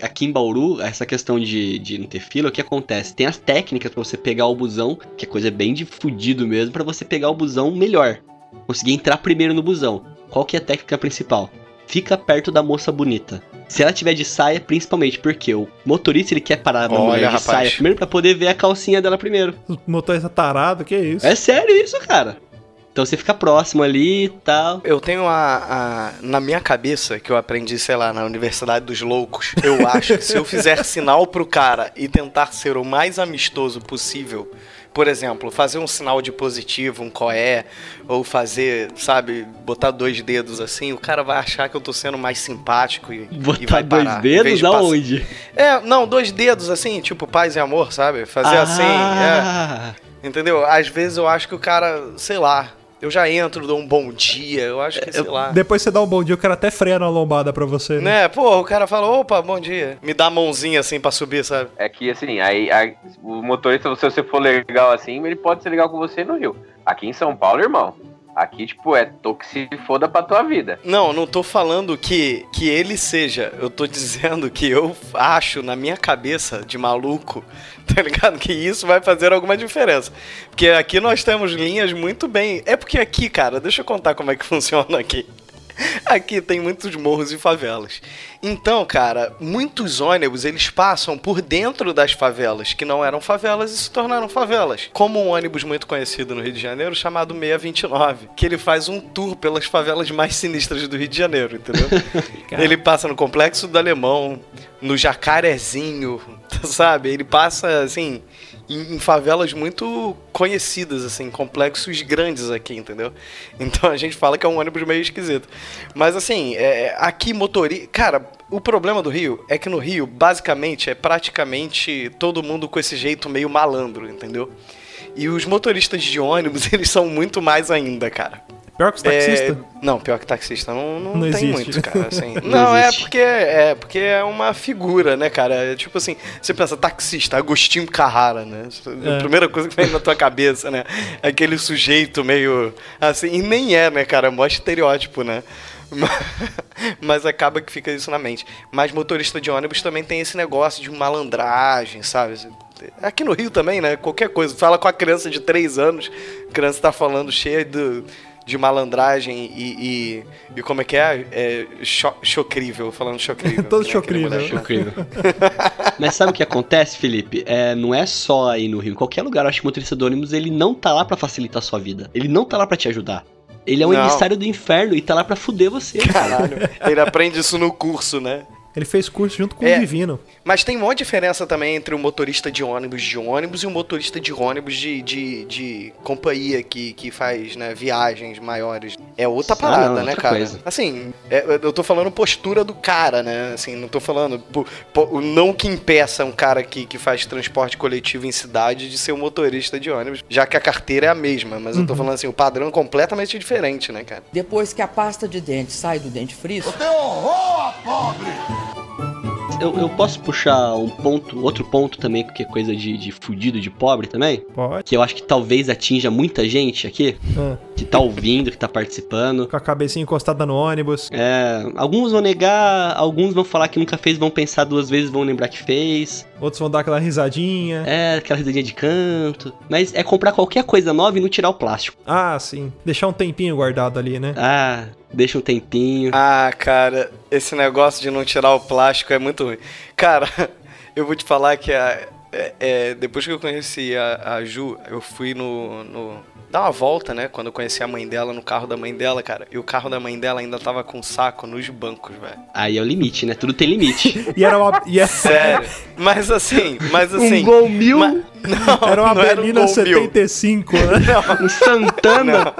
Aqui em Bauru, essa questão de, de não ter fila, o que acontece? Tem as técnicas pra você pegar o busão, que é coisa bem de fudido mesmo, pra você pegar o busão melhor. Conseguir entrar primeiro no busão. Qual que é a técnica principal? Fica perto da moça bonita. Se ela tiver de saia, principalmente, porque o motorista ele quer parar na Olha, mulher de rapaz. saia primeiro pra poder ver a calcinha dela primeiro. Motorista tarado, que isso? É sério isso, cara. Então você fica próximo ali e tal. Eu tenho a, a- Na minha cabeça, que eu aprendi, sei lá, na Universidade dos Loucos, eu acho que se eu fizer sinal pro cara e tentar ser o mais amistoso possível, por exemplo, fazer um sinal de positivo, um coé, ou fazer, sabe, botar dois dedos assim, o cara vai achar que eu tô sendo mais simpático e, e Botar vai dois parar. Vez dedos de aonde? É, não, dois dedos assim, tipo paz e amor, sabe? Fazer assim, é. Ah, Entendeu? Às vezes eu acho que o cara, sei lá, eu já entro, dou um bom dia, eu acho que, sei lá. Depois você dá um bom dia, o cara até freia na lombada pra você. Né? Né, pô, o cara fala, opa, bom dia. Me dá a mãozinha assim pra subir, sabe? É que assim, aí, aí o motorista, se você for legal assim, ele pode ser legal com você no Rio. Aqui em São Paulo, irmão, aqui, tipo, é tô se foda pra tua vida. Não, não tô falando que, que ele seja. Eu tô dizendo que eu acho na minha cabeça de maluco, tá ligado? Que isso vai fazer alguma diferença. Porque aqui nós temos linhas muito bem. É porque aqui, cara, deixa eu contar como é que funciona aqui. Aqui tem muitos morros e favelas. Então, cara, muitos ônibus eles passam por dentro das favelas, que não eram favelas e se tornaram favelas. Como um ônibus muito conhecido no Rio de Janeiro chamado 629, que ele faz um tour pelas favelas mais sinistras do Rio de Janeiro, entendeu? ele passa no Complexo do Alemão, no Jacarezinho, sabe? Ele passa assim em, em favelas muito conhecidas, assim, complexos grandes aqui, entendeu? Então a gente fala que é um ônibus meio esquisito. Mas assim, é, aqui motorista. Cara, o problema do Rio é que no Rio, basicamente, é praticamente todo mundo com esse jeito meio malandro, entendeu? E os motoristas de ônibus, eles são muito mais ainda, cara. Pior que os taxistas? É, não, pior que taxista não, não, Não tem existe. muito, cara. assim. Não não, é porque, é porque é uma figura, né, cara? É tipo assim, você pensa taxista, Agostinho Carrara, né? É. A primeira coisa que vem na tua cabeça, né? Aquele sujeito meio assim, e nem é, né, cara? É mó estereótipo, né? Mas acaba que fica isso na mente. Mas motorista de ônibus também tem esse negócio de malandragem, sabe? Aqui no Rio também, né? Qualquer coisa. Fala com a criança de 3 anos, a criança tá falando cheia do, de malandragem e, e, e como é que é? é cho, chocrível, falando chocrível. Todo né? chocrível. Moleque lá. Incrível. Mas sabe o que acontece, Felipe? É, não é só aí no Rio. Em qualquer lugar, eu acho que o motorista do ônibus, ele não tá lá pra facilitar a sua vida. Ele não tá lá pra te ajudar. Ele é um Não. emissário do inferno e tá lá pra fuder você. cara. Caralho, ele aprende isso no curso, né? Ele fez curso junto com É. o Divino. Mas tem uma diferença também entre o motorista de ônibus de ônibus e o motorista de ônibus de, de, de companhia que, que faz né, viagens maiores. É outra Ah, parada, não, né, outra cara? coisa. Assim, é, eu tô falando postura do cara, né? Assim, não tô falando. po- po- não que impeça um cara que, que faz transporte coletivo em cidade de ser um motorista de ônibus, já que a carteira é a mesma. Mas eu tô falando assim, o padrão é completamente diferente, né, cara? Depois que a pasta de dente sai do dentifrício, Eu, eu posso puxar um ponto, outro ponto também, que é coisa de, de fudido, de pobre também? Pode. Que eu acho que talvez atinja muita gente aqui, Ah, que tá ouvindo, que tá participando. com a cabecinha encostada no ônibus. É, alguns vão negar, alguns vão falar que nunca fez, vão pensar duas vezes, vão lembrar que fez. Outros vão dar aquela risadinha. É, aquela risadinha de canto. Mas é comprar qualquer coisa nova e não tirar o plástico. Ah, sim. Deixar um tempinho guardado ali, né? Ah, deixa um tempinho. Ah, cara, esse negócio de não tirar o plástico é muito ruim. Cara, eu vou te falar que a, é, é, depois que eu conheci a, a Ju, eu fui no, no. Dar uma volta, né? Quando eu conheci a mãe dela no carro da mãe dela, cara. E o carro da mãe dela ainda tava com saco nos bancos, velho. Aí é o limite, né? Tudo tem limite. E era uma. E é- Sério. Mas assim, mas assim. um gol mil, ma- não, era uma não era um Belina Gol mil. 75, né? um Santana.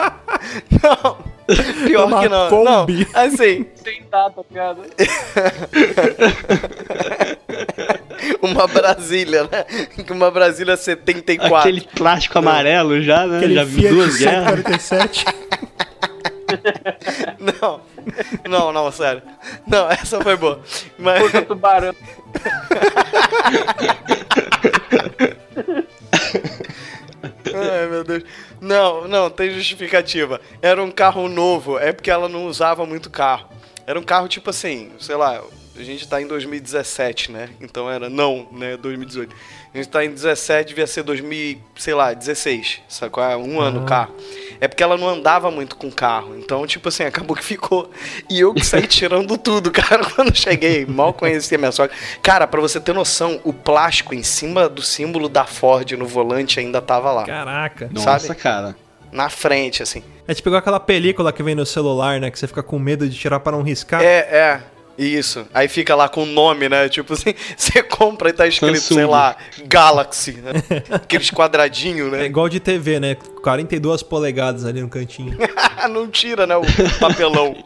Não. Pior Uma que não. Kombi. Não, assim. Tem data, piada. Uma Brasília, né? Uma Brasília 74. Aquele plástico amarelo já, né? Aquele já vi duas guerras. 147. Não, não, não, sério. Não, essa foi boa. Mas. Puta tubarão. Ai, meu Deus. Não, não, tem justificativa. Era um carro novo, é porque ela não usava muito carro. Era um carro tipo assim, sei lá, a gente tá em 2017, né? Então era não, né? 2018. A gente tá em 17, devia ser 2000, sei lá, 16, sacou? É Um ano o carro. É porque ela não andava muito com carro. Então, tipo assim, acabou que ficou. E eu que saí tirando tudo, cara, quando cheguei. Mal conhecia minha sogra. Cara, pra você ter noção, o plástico em cima do símbolo da Ford no volante ainda tava lá. Caraca. Nossa, sabe? cara. Na frente, assim. A gente pegou aquela película que vem no celular, né? Que você fica com medo de tirar para não riscar. É, é. Isso. Aí fica lá com o nome, né? Tipo assim, você compra e tá escrito, Samsung. sei lá, Galaxy, né? Aqueles quadradinhos, É né? igual de TV, né? 42 polegadas ali no cantinho. Não tira, né? O papelão.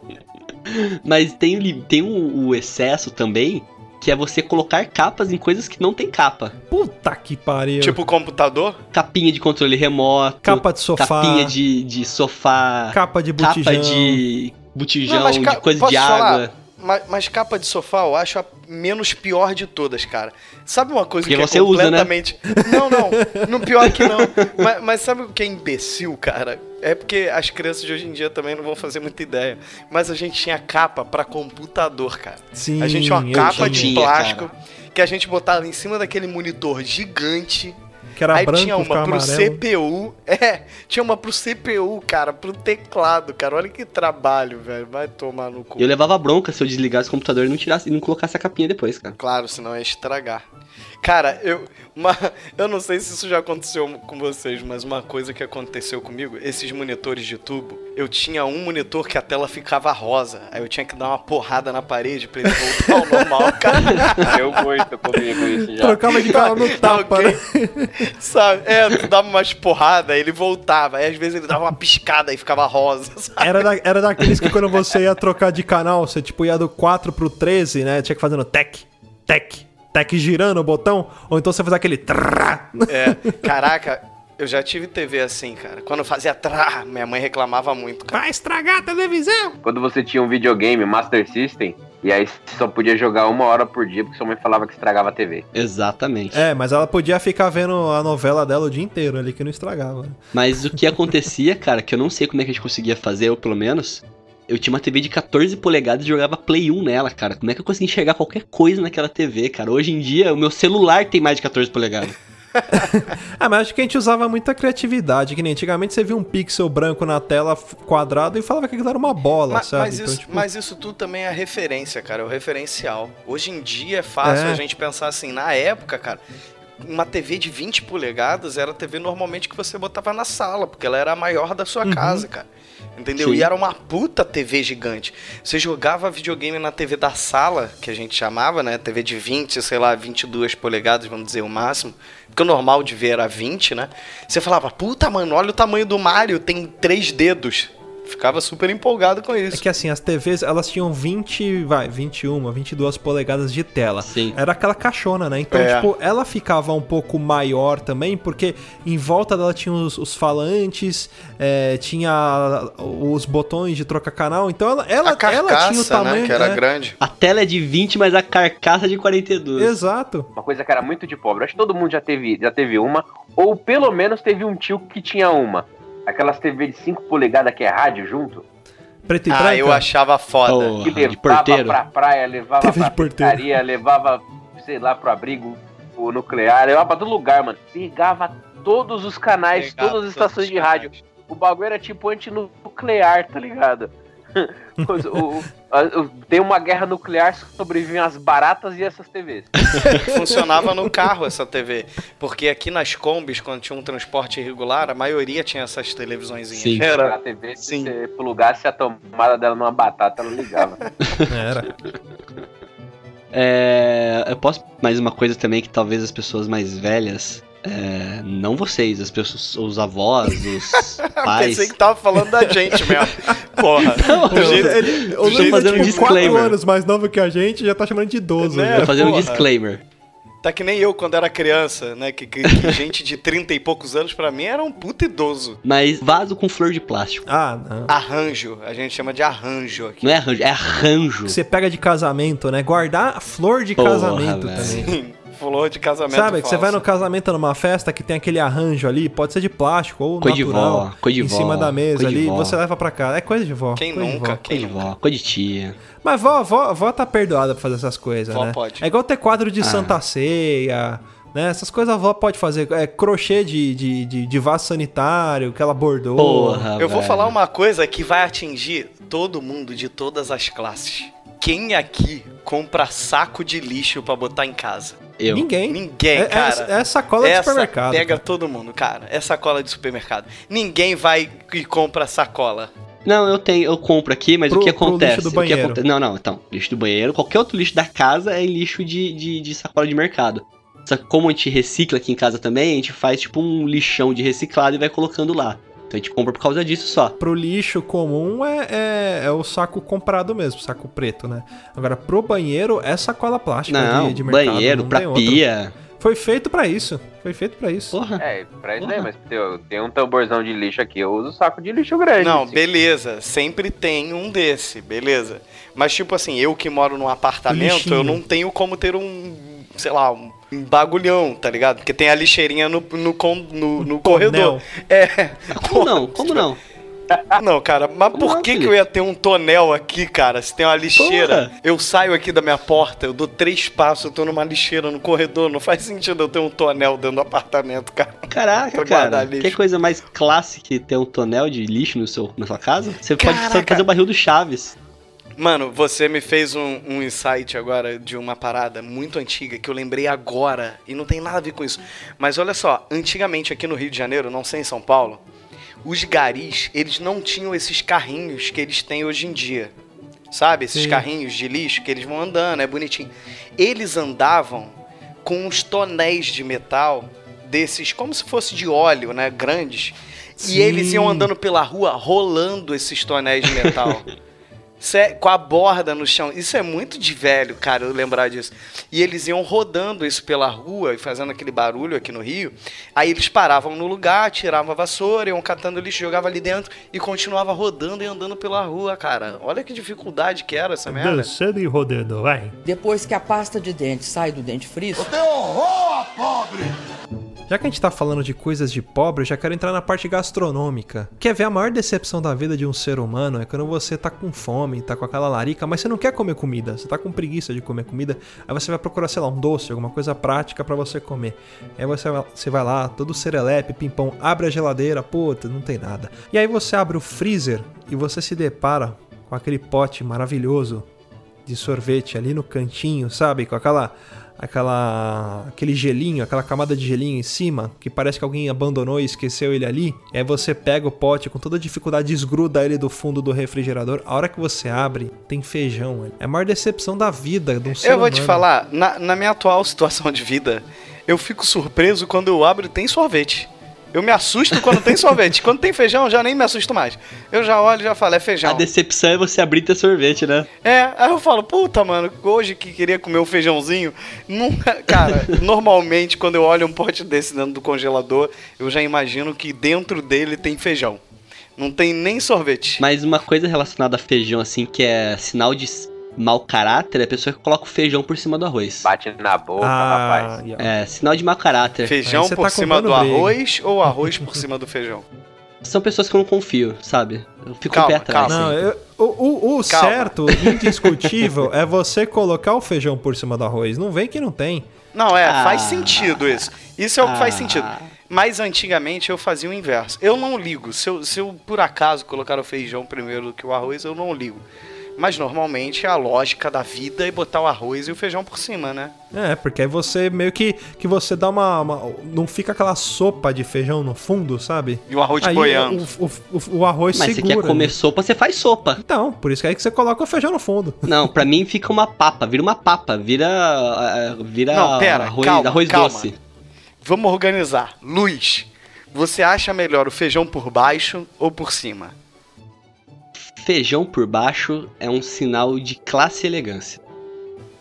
Mas tem, tem o, o excesso também, que é você colocar capas em coisas que não tem capa. Puta que pariu. tipo computador. Capinha de controle remoto. Capa de sofá. Capinha de, de sofá. Capa de botijão. Capa de botijão, Não, mas ca- de coisa posso de falar? Mas, mas capa de sofá eu acho a menos pior de todas, cara. Sabe uma coisa Porque que você é usa, né? completamente. Não, não. No pior que não. Mas, mas sabe o que é imbecil, cara? É porque as crianças de hoje em dia também não vão fazer muita ideia. Mas a gente tinha capa pra computador, cara. Sim, a gente tinha uma capa de tinha, plástico que a gente botava em cima daquele monitor gigante. Que era Aí branco, tinha uma pro amarelo. CPU. É, tinha uma pro CPU, cara, pro teclado, cara. Olha que trabalho, velho. Vai tomar no cu. Eu levava bronca se eu desligasse o computador e não tirasse e não colocasse a capinha depois, cara. Claro, senão ia estragar. Cara, eu. Uma, eu não sei se isso já aconteceu com vocês, mas uma coisa que aconteceu comigo, esses monitores de tubo, eu tinha um monitor que a tela ficava rosa. Aí eu tinha que dar uma porrada na parede pra ele voltar ao normal, cara. Eu muito comigo isso já. Trocava de carro no tapa, Ok. né? Sabe? É, tu dava umas porradas, ele voltava. Aí às vezes ele dava uma piscada e ficava rosa, sabe? Era, da- era daqueles que quando você ia trocar de canal, você tipo ia do 4 pro 13, né? Tinha que fazer no tec, tec, tec girando o botão. Ou então você fazia aquele. trrrá. É, caraca, Eu já tive TV assim, cara. Quando fazia trá, minha mãe reclamava muito. Cara. Vai estragar a televisão! Quando você tinha um videogame Master System, e aí você só podia jogar uma hora por dia porque sua mãe falava que estragava a TV. Exatamente. É, mas ela podia ficar vendo a novela dela o dia inteiro ali que não estragava. Mas o que acontecia, cara, que eu não sei como é que a gente conseguia fazer, eu pelo menos. Eu tinha uma TV de 14 polegadas e jogava Play 1 nela, cara. Como é que eu conseguia enxergar qualquer coisa naquela TV, cara? Hoje em dia, o meu celular tem mais de 14 polegadas. ah, mas acho que a gente usava muita criatividade, que nem antigamente você via um pixel branco na tela quadrado e falava que aquilo era uma bola, mas, sabe? Mas, então, isso, tipo... mas isso tudo também é referência, cara, é o referencial. Hoje em dia é fácil é. a gente pensar assim, na época, cara, uma TV de 20 polegadas era a TV normalmente que você botava na sala, porque ela era a maior da sua uhum. casa, cara. Entendeu? Sim. E era uma puta TV gigante. Você jogava videogame na TV da sala, que a gente chamava, né? TV de 20, sei lá, 22 polegadas, vamos dizer o máximo. Porque o normal de ver era 20, né? Você falava, puta, mano, olha o tamanho do Mario, tem três dedos ficava super empolgado com isso. É que assim, as TVs, elas tinham 20, vai, 21, 22 polegadas de tela. Sim. Era aquela caixona, né? Então, é. tipo, ela ficava um pouco maior também, porque em volta dela tinha os, os falantes, é, tinha os botões de trocar canal, então ela, ela, carcaça, ela tinha o tamanho... Né, que era é. grande. A tela é de 20, mas a carcaça é de 42. Exato. Uma coisa que era muito de pobre. Acho que todo mundo já teve, já teve uma, ou pelo menos teve um tio que tinha uma aquelas TV de 5 polegadas que é rádio junto. Preto e ah, branca? eu achava foda. Oh, que levava pra praia, levava TV pra pescaria, levava, sei lá, pro abrigo o nuclear, levava pra todo lugar, mano. Pegava todos os canais, Pegava todas as estações de rádio. O bagulho era tipo antinuclear, tá ligado? o, o, tem uma guerra nuclear, sobrevivem as baratas e essas TVs. Funcionava no carro essa TV. Porque aqui nas combis, quando tinha um transporte irregular, a maioria tinha essas televisões. Sim. Era. A TV, se Sim. você plugasse a tomada dela numa batata, ela ligava. Era. É, eu posso mais uma coisa também que talvez as pessoas mais velhas é, não vocês, as pessoas, os avós, os pais. Pensei que tava falando da gente mesmo. Porra. Não, o jeito, ele, o jeito fazendo tipo, um disclaimer. anos mais novo que a gente já tá chamando de idoso. Né? Tô fazendo um disclaimer. Tá que nem eu quando era criança, né? Que, que, que gente de 30 e poucos anos pra mim era um puto idoso. Mas vaso com flor de plástico. Ah, não. Arranjo. A gente chama de arranjo aqui. Não é arranjo, é arranjo. Você pega de casamento, né? Guardar flor de Porra, casamento velho. também. Sim flor de casamento. Sabe, que você vai no casamento numa festa que tem aquele arranjo ali, pode ser de plástico ou coisa natural. De vó, coisa de em vó, cima da mesa ali, você leva pra cá. É coisa de vó. Quem coisa nunca? De vó. Quem coisa de vó, coisa de tia. Mas vó, vó, vó tá perdoada pra fazer essas coisas, vó né? pode. É igual ter quadro de ah. Santa Ceia... Né? Essas coisas a avó pode fazer. É, crochê de, de, de, de vaso sanitário, que ela bordou. Porra, Eu velho. vou falar uma coisa que vai atingir todo mundo de todas as classes. Quem aqui compra saco de lixo para botar em casa? Eu. Ninguém. Ninguém, é, cara. É, é sacola Essa de supermercado. Pega cara. todo mundo, cara. É sacola de supermercado. Ninguém vai e compra sacola. Não, eu tenho, eu compro aqui, mas Pro- o que acontece? lixo do O que banheiro. aconte- Não, não, então, lixo do banheiro, qualquer outro lixo da casa é lixo de, de, de sacola de mercado. Só que como a gente recicla aqui em casa também, a gente faz tipo um lixão de reciclado e vai colocando lá. Então a gente compra por causa disso só. Pro lixo comum é, é, é o saco comprado mesmo, saco preto, né? Agora, pro banheiro é sacola plástica Não, de, de mercado. banheiro, não pra pia. Foi feito pra isso. Foi feito pra isso. Porra. É, pra isso aí, mas tem, tem um tamborzão de lixo aqui, eu uso saco de lixo grande. Não, assim. beleza. Sempre tem um desse, beleza. Mas, tipo assim, eu que moro num apartamento, Lixinho. eu não tenho como ter um, sei lá, um bagulhão, tá ligado? Porque tem a lixeirinha no, no, con- no, no corredor. É. Como não? Como não? Não, cara, mas Como por não, que, que eu ia ter um tonel aqui, cara? Se tem uma lixeira, Porra. eu saio aqui da minha porta, eu dou três passos, eu tô numa lixeira no corredor. Não faz sentido eu ter um tonel dentro do apartamento, cara. Caraca, cara. Que coisa mais clássica que ter um tonel de lixo no seu, na sua casa? Você pode Caraca. fazer o barril do Chaves. Mano, você me fez um, um insight agora de uma parada muito antiga que eu lembrei agora e não tem nada a ver com isso. Mas olha só, antigamente aqui no Rio de Janeiro, não sei em São Paulo, os garis, eles não tinham esses carrinhos que eles têm hoje em dia. Sabe? Esses Sim. carrinhos de lixo que eles vão andando, é bonitinho. Eles andavam com uns tonéis de metal desses, como se fosse de óleo, né? Grandes. Sim. E eles iam andando pela rua rolando esses tonéis de metal. Isso é com a borda no chão. Isso é muito de velho, cara, eu lembrar disso. E eles iam rodando isso pela rua e fazendo aquele barulho aqui no Rio. Aí eles paravam no lugar, tiravam a vassoura, iam catando lixo, jogavam ali dentro e continuava rodando e andando pela rua, cara. Olha que dificuldade que era essa merda. Dançando e rodando, vai. Depois que a pasta de dente sai do dentifrício, Já que a gente tá falando de coisas de pobre, eu já quero entrar na parte gastronômica. Quer ver a maior decepção da vida de um ser humano? É quando você tá com fome, tá com aquela larica, mas você não quer comer comida, você tá com preguiça de comer comida, aí você vai procurar, sei lá, um doce, alguma coisa prática pra você comer. Aí você você vai lá, todo serelepe, pimpão, abre a geladeira, puta, não tem nada. E aí você abre o freezer e você se depara com aquele pote maravilhoso de sorvete ali no cantinho, sabe? Com aquela aquela aquele gelinho, aquela camada de gelinho em cima, que parece que alguém abandonou e esqueceu ele ali. E aí você pega o pote com toda dificuldade, desgruda ele do fundo do refrigerador. A hora que você abre, tem feijão. É a maior decepção da vida de um ser Eu vou te humano. falar, na, na minha atual situação de vida, eu fico surpreso quando eu abro e tem sorvete. Eu me assusto quando tem sorvete. Quando tem feijão, eu já nem me assusto mais. Eu já olho e já falo, é feijão. A decepção é você abrir teu sorvete, né? É, aí eu falo, puta, mano, hoje que queria comer um feijãozinho, nunca. Cara, normalmente quando eu olho um pote desse dentro do congelador, eu já imagino que dentro dele tem feijão. Não tem nem sorvete. Mas uma coisa relacionada a feijão, assim, que é sinal de mau caráter, é a pessoa que coloca o feijão por cima do arroz. Bate na boca, Ah, rapaz. É, sinal de mau caráter. Feijão por tá cima do arroz ou arroz por cima do feijão? São pessoas que eu não confio, sabe? Eu fico Calma, o pé atrás. calma. Não, eu- o, o, certo, indiscutível, é você colocar o feijão por cima do arroz. Não vem que não tem. Não, é, Ah. faz sentido isso. Isso é o que faz Ah. sentido. Mas antigamente eu fazia o inverso. Eu não ligo. Se eu, se eu por acaso colocar o feijão primeiro do que o arroz, eu não ligo. Mas normalmente a lógica da vida é botar o arroz e o feijão por cima, né? É, porque aí você meio que que você dá uma, uma- não fica aquela sopa de feijão no fundo, sabe? E o arroz aí boiando. O, o, o, o arroz Mas você segura. quer comer né? sopa, você faz sopa. Então, por isso que é aí que você coloca o feijão no fundo. Não, pra mim fica uma papa, vira uma papa, vira. ah, vira Não, pera, arroz, calma, arroz calma. doce. Vamos organizar. Luz, você acha melhor o feijão por baixo ou por cima? Feijão por baixo é um sinal de classe e elegância.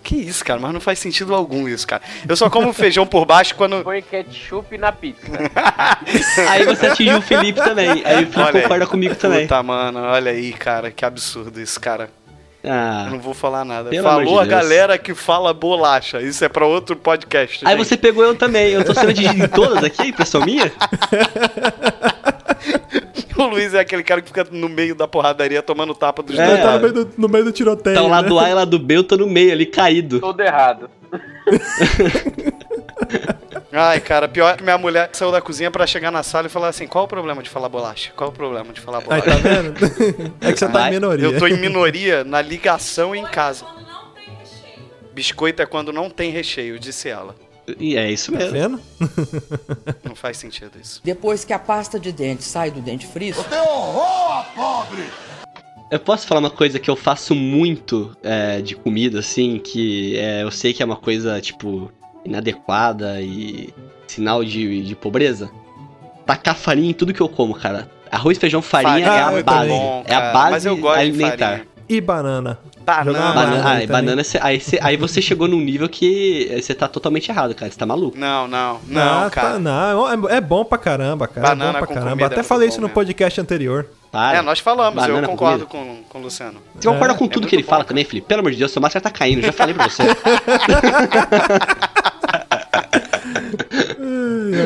Que isso, cara? Mas não faz sentido algum isso, cara. Eu só como feijão por baixo quando. Põe ketchup na pizza. Aí você atingiu o Felipe também. Aí o Felipe Olha aí. concorda comigo também. Puta, mano, olha aí, cara, que absurdo isso, cara. Ah. Eu não vou falar nada. Falou de a galera que fala bolacha. Isso é pra outro podcast. Aí gente. você pegou eu também. Eu tô sendo de em todas aqui, impressão minha? O Luiz é aquele cara que fica no meio da porradaria tomando tapa dos É. dois. Tá no meio do, no meio do tiroteio. Tá o lado né? A e o lado B, eu tô no meio ali, caído. Todo errado. Ai, cara, pior que minha mulher saiu da cozinha pra chegar na sala e falar assim: qual o problema de falar bolacha? Qual o problema de falar Aí, bolacha? tá vendo? É que você tá em Vai. minoria. Eu tô em minoria na ligação em casa. Biscoito é quando não tem recheio, disse ela. E é isso Tá mesmo. vendo? Não faz sentido isso. depois que a pasta de dente sai do dentifrício, Eu posso falar uma coisa que eu faço muito é, de comida, assim, que é, eu sei que é uma coisa, tipo, inadequada e sinal de, de pobreza? Tacar farinha em tudo que eu como, cara. Arroz, feijão, farinha Farinha é é a muito base. bom, é a base mas eu gosto de alimentar. E banana. Banana. Banana, ah, aí e banana, cê- aí, cê- aí você chegou num nível que você tá totalmente errado, cara. Você tá maluco. Não, não, não, Ah, cara. tá- não, é, é bom pra caramba, cara. Banana é bom com pra caramba. é Até muito falei isso no mesmo. podcast anterior. Para. É, nós falamos, Banana eu concordo com, com o Luciano. Você concorda É, com é tudo que ele bom, fala cara. também, Felipe? Pelo amor de Deus, seu máscara tá caindo, já falei pra você.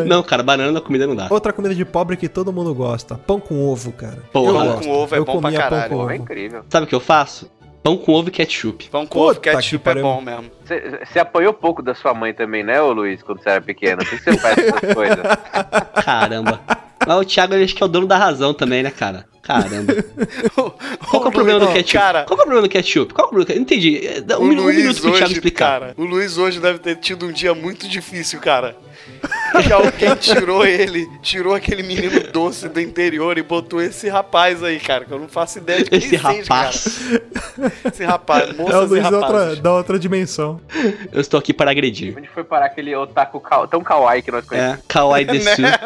não, cara, banana na comida não dá. Outra comida de pobre que todo mundo gosta. Pão com ovo, cara. Porra. Pão gosto. com ovo é Eu bom pra caralho. Pão é ovo. incrível. Sabe o que eu faço? Pão com ovo e ketchup. Pão com ovo, Puta que ketchup é bom mesmo. Você apanhou pouco da sua mãe também, né, ô Luiz, quando você era pequeno? Por que você faz essas coisas? Caramba. Mas o Thiago, ele acho que é o dono da razão também, né, cara? Caramba. Qual que é o problema do ketchup? cara- Qual que é o problema do ketchup? Qual é o problema? Eu Entendi. É, Um, um Luiz minuto pro Thiago hoje, explicar. cara, o Luiz hoje deve ter tido um dia muito difícil, cara. Que alguém tirou ele, tirou aquele menino doce do interior e botou esse rapaz aí, cara, que eu não faço ideia de quem Esse seja, rapaz. cara. Esse rapaz, É o moças e Luiz da rapazes. outra, da outra dimensão. Eu estou aqui para agredir. Onde foi parar aquele otaku ka- tão kawaii que nós É, conhecemos? Kawaii Desu. Né?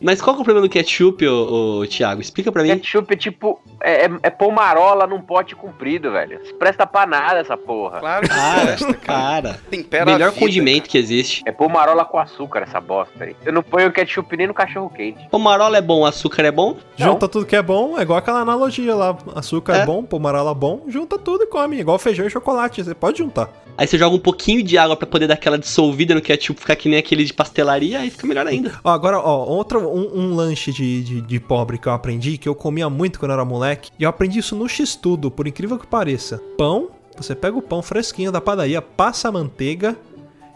Mas qual que é o problema do ketchup, ô, ô, Thiago? Explica pra mim. Ketchup é tipo. É, é, é pomarola num pote comprido, velho. Não presta pra nada essa porra. Claro que Cara, presta, cara. cara. Tempera Melhor vida, condimento que existe. É pomarola com açúcar essa bosta aí. Eu não ponho ketchup nem no cachorro quente. Pomarola é bom, açúcar é bom? Junta tudo que é bom, é igual aquela analogia lá. Açúcar é, É. bom, pomarola bom, junta tudo e come. Igual feijão e chocolate, você pode juntar. Aí você joga um pouquinho de água pra poder dar aquela dissolvida no ketchup, ficar que nem aquele de pastelaria, aí fica melhor ainda. Ó, agora, ó, outro, um, um lanche de, de, de pobre que eu aprendi, que eu comia muito quando eu era moleque, e eu aprendi isso no X-Tudo, por incrível que pareça. Pão, você pega o pão fresquinho da padaria, passa a manteiga,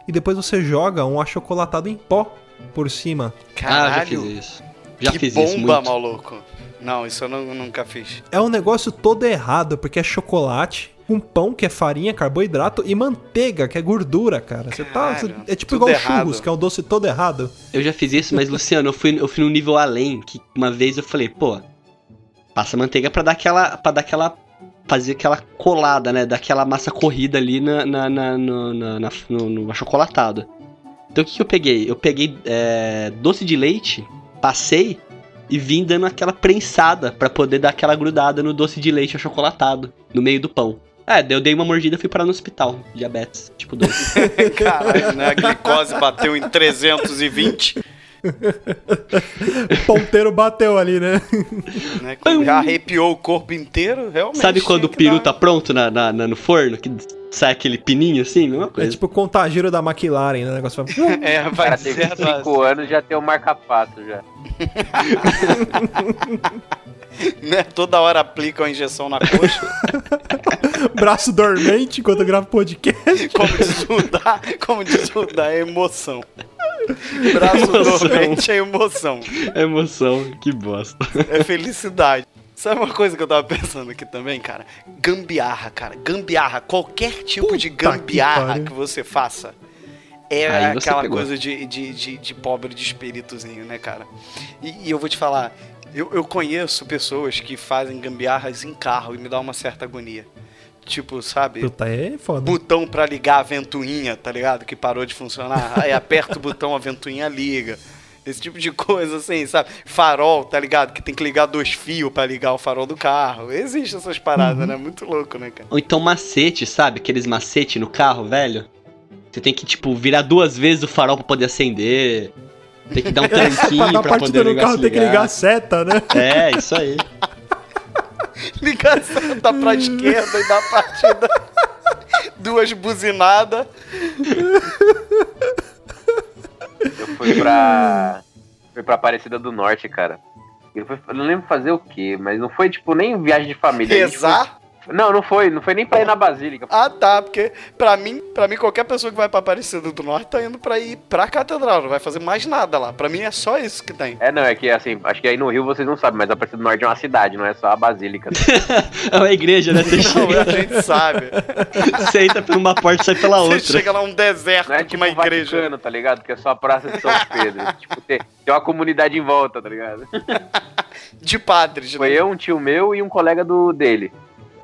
e depois você joga um achocolatado em pó por cima. Ah, já Caralho, fiz isso. Já que fiz bomba, isso muito. maluco. Não, isso eu não- nunca fiz. É um negócio todo errado, porque é chocolate, com pão, que é farinha, carboidrato, e manteiga, que é gordura, cara. Você tá. Caralho, É tipo igual errado. churros, que é um doce todo errado. Eu já fiz isso, mas Luciano, eu fui, eu fui num nível além, que uma vez eu falei, pô, passa manteiga pra dar aquela. para dar aquela. Fazer aquela colada, né? Daquela massa corrida ali na, na, na- no, na- no, no achocolatado. Então o que, que eu peguei? Eu peguei é, doce de leite, passei e vim dando aquela prensada pra poder dar aquela grudada no doce de leite achocolatado, no meio do pão. É, eu dei uma mordida e fui parar no hospital. Diabetes, tipo 2. Caralho, né? A glicose bateu em 320, O ponteiro bateu ali, né? né? Já arrepiou o corpo inteiro, realmente. Sabe quando o peru dar- tá pronto na, na- na- no forno? Que sai aquele pininho assim? Mesma É coisa. tipo o contagiro da McLaren, né? O negócio vai... É, vai cara tem ser 25 anos já tem o marca-passo já. né? Toda hora aplica uma injeção na coxa. braço dormente enquanto eu gravo podcast. Como Dá, como Dá, é emoção. Braço dormente é emoção. Emoção, que bosta. É felicidade. Sabe uma coisa que eu tava pensando aqui também, cara? Gambiarra, cara. Gambiarra. Qualquer tipo de Puta que gambiarra pariu. que, você faça é Aí aquela coisa de, de, de, de pobre de espíritozinho, né, cara? E, e eu vou te falar, eu, eu conheço pessoas que fazem gambiarras em carro e me dá uma certa agonia. Tipo, sabe? Puta, é foda. botão pra ligar a ventoinha, tá ligado? Que parou de funcionar. Aí aperta o botão, a ventoinha liga. Esse tipo de coisa, assim, sabe? Farol, tá ligado? Que tem que ligar dois fios pra ligar o farol do carro. Existem essas paradas, né? Muito louco, né, cara? Ou então macete, sabe? Aqueles macete no carro, velho. Você tem que, tipo, virar duas vezes o farol pra poder acender. Tem que dar um pra tranquinho pra partida poder no ligar, carro tem que ligar a seta, né? É, isso aí. Ligar a seta pra esquerda e dar a partida. Duas buzinadas. Eu fui pra. fui pra Aparecida do Norte, cara. Eu, fui- eu não lembro fazer o quê, mas não foi tipo nem viagem de família. a gente Rezar? Não, não foi. Não foi nem pra ir na Basílica. Ah, tá, porque pra mim, pra mim, qualquer pessoa que vai pra Aparecida do Norte tá indo pra ir pra Catedral, não vai fazer mais nada lá. Pra mim é só isso que tem. É, não, é que assim, acho que aí no Rio vocês não sabem, mas Aparecida do Norte é uma cidade, não é só a Basílica. É uma igreja, né? Você Não, chega, a gente sabe. você entra por uma porta e sai pela Você outra. chega lá um deserto Não é tipo uma igreja. Vaticano, tá ligado? Que é só a Praça de São Pedro. tipo, tem, tem uma comunidade em volta, tá ligado? De padres, Foi né? eu, um tio meu e um colega do dele.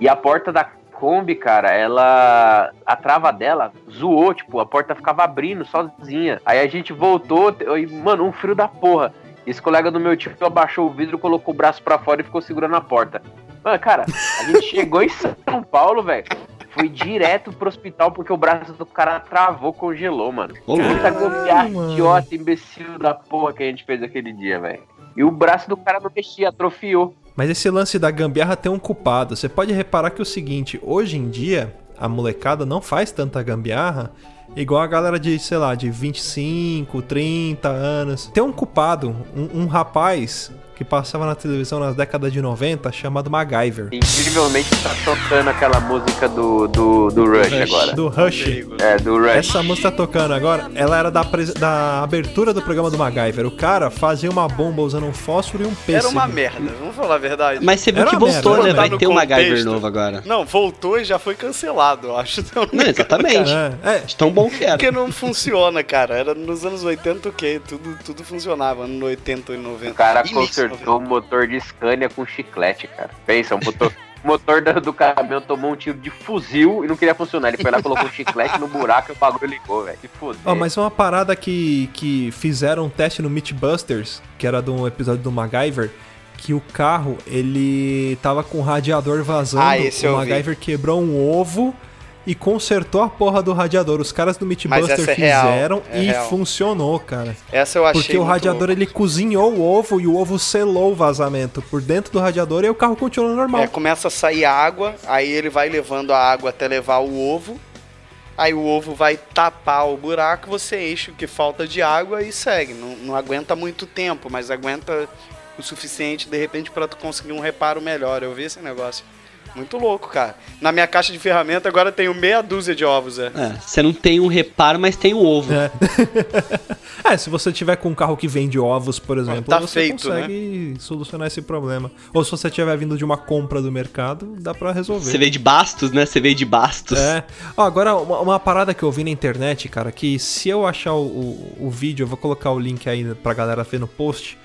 E a porta da Kombi, cara, ela. A trava dela zoou, tipo, a porta ficava abrindo sozinha. Aí a gente voltou, e, mano, um frio da porra. Esse colega do meu tio abaixou o vidro, colocou o braço pra fora e ficou segurando a porta. Mano, cara, a gente chegou em São Paulo, velho. Foi direto pro hospital porque o braço do cara travou, congelou, mano. Puta idiota, imbecil da porra que a gente fez aquele dia, velho. E o braço do cara não mexia, atrofiou. Mas esse lance da gambiarra tem um culpado. Você pode reparar que é o seguinte, hoje em dia, a molecada não faz tanta gambiarra igual a galera de, sei lá, de 25, 30 anos. Tem um culpado, um, um rapaz que passava na televisão nas décadas de 90, chamado MacGyver. Incrivelmente tá tocando aquela música do, do, do Rush, agora. Do Rush. É, do Rush. Essa música tá tocando agora, ela era da, da abertura do programa do MacGyver. O cara fazia uma bomba usando um fósforo e um pêssego. Era uma merda, vamos falar a verdade. Mas você viu Era que voltou, merda, né? Vai ter um MacGyver novo agora. Não, voltou e já foi cancelado, eu acho. Não, exatamente. É, é. De Tão bom que era. Porque não funciona, cara. Era nos anos 80 o quê? Tudo, tudo funcionava, nos 80 e 90. O cara Início de consertou o motor de Scania com chiclete, cara. Pensa, um motor, o motor do, do caminhão tomou um tiro de fuzil e não queria funcionar. Ele foi lá, colocou um chiclete no buraco e o bagulho ligou, velho. Que foda. Ó, mas uma parada que, que fizeram um teste no Mythbusters, que era de um episódio do MacGyver, que o carro, ele tava com o radiador vazando, Ah, esse o eu vi. MacGyver quebrou um ovo e consertou a porra do radiador. Os caras do essa é fizeram é e real. funcionou, cara. Essa eu achei Porque o radiador louco. ele cozinhou o ovo e o ovo selou o vazamento por dentro do radiador e o carro continuou normal. É, começa a sair água, aí ele vai levando a água até levar o ovo. Aí o ovo vai tapar o buraco, você enche o que falta de água e segue. Não, não aguenta muito tempo, mas aguenta o suficiente, de repente, pra tu conseguir um reparo melhor. Eu vi esse negócio. Muito louco, cara. Na minha caixa de ferramenta agora tenho meia dúzia de ovos, é. É, você não tem um reparo, mas tem o ovo. É. é, se você tiver com um carro que vende ovos, por exemplo, Tá você feito, consegue solucionar esse problema. Ou se você tiver vindo de uma compra do mercado, dá pra resolver. Você veio de Bastos, né? Você veio de Bastos. É. Ó, agora, uma, uma parada que eu vi na internet, cara, que se eu achar o, o, o vídeo, eu vou colocar o link aí pra galera ver no post.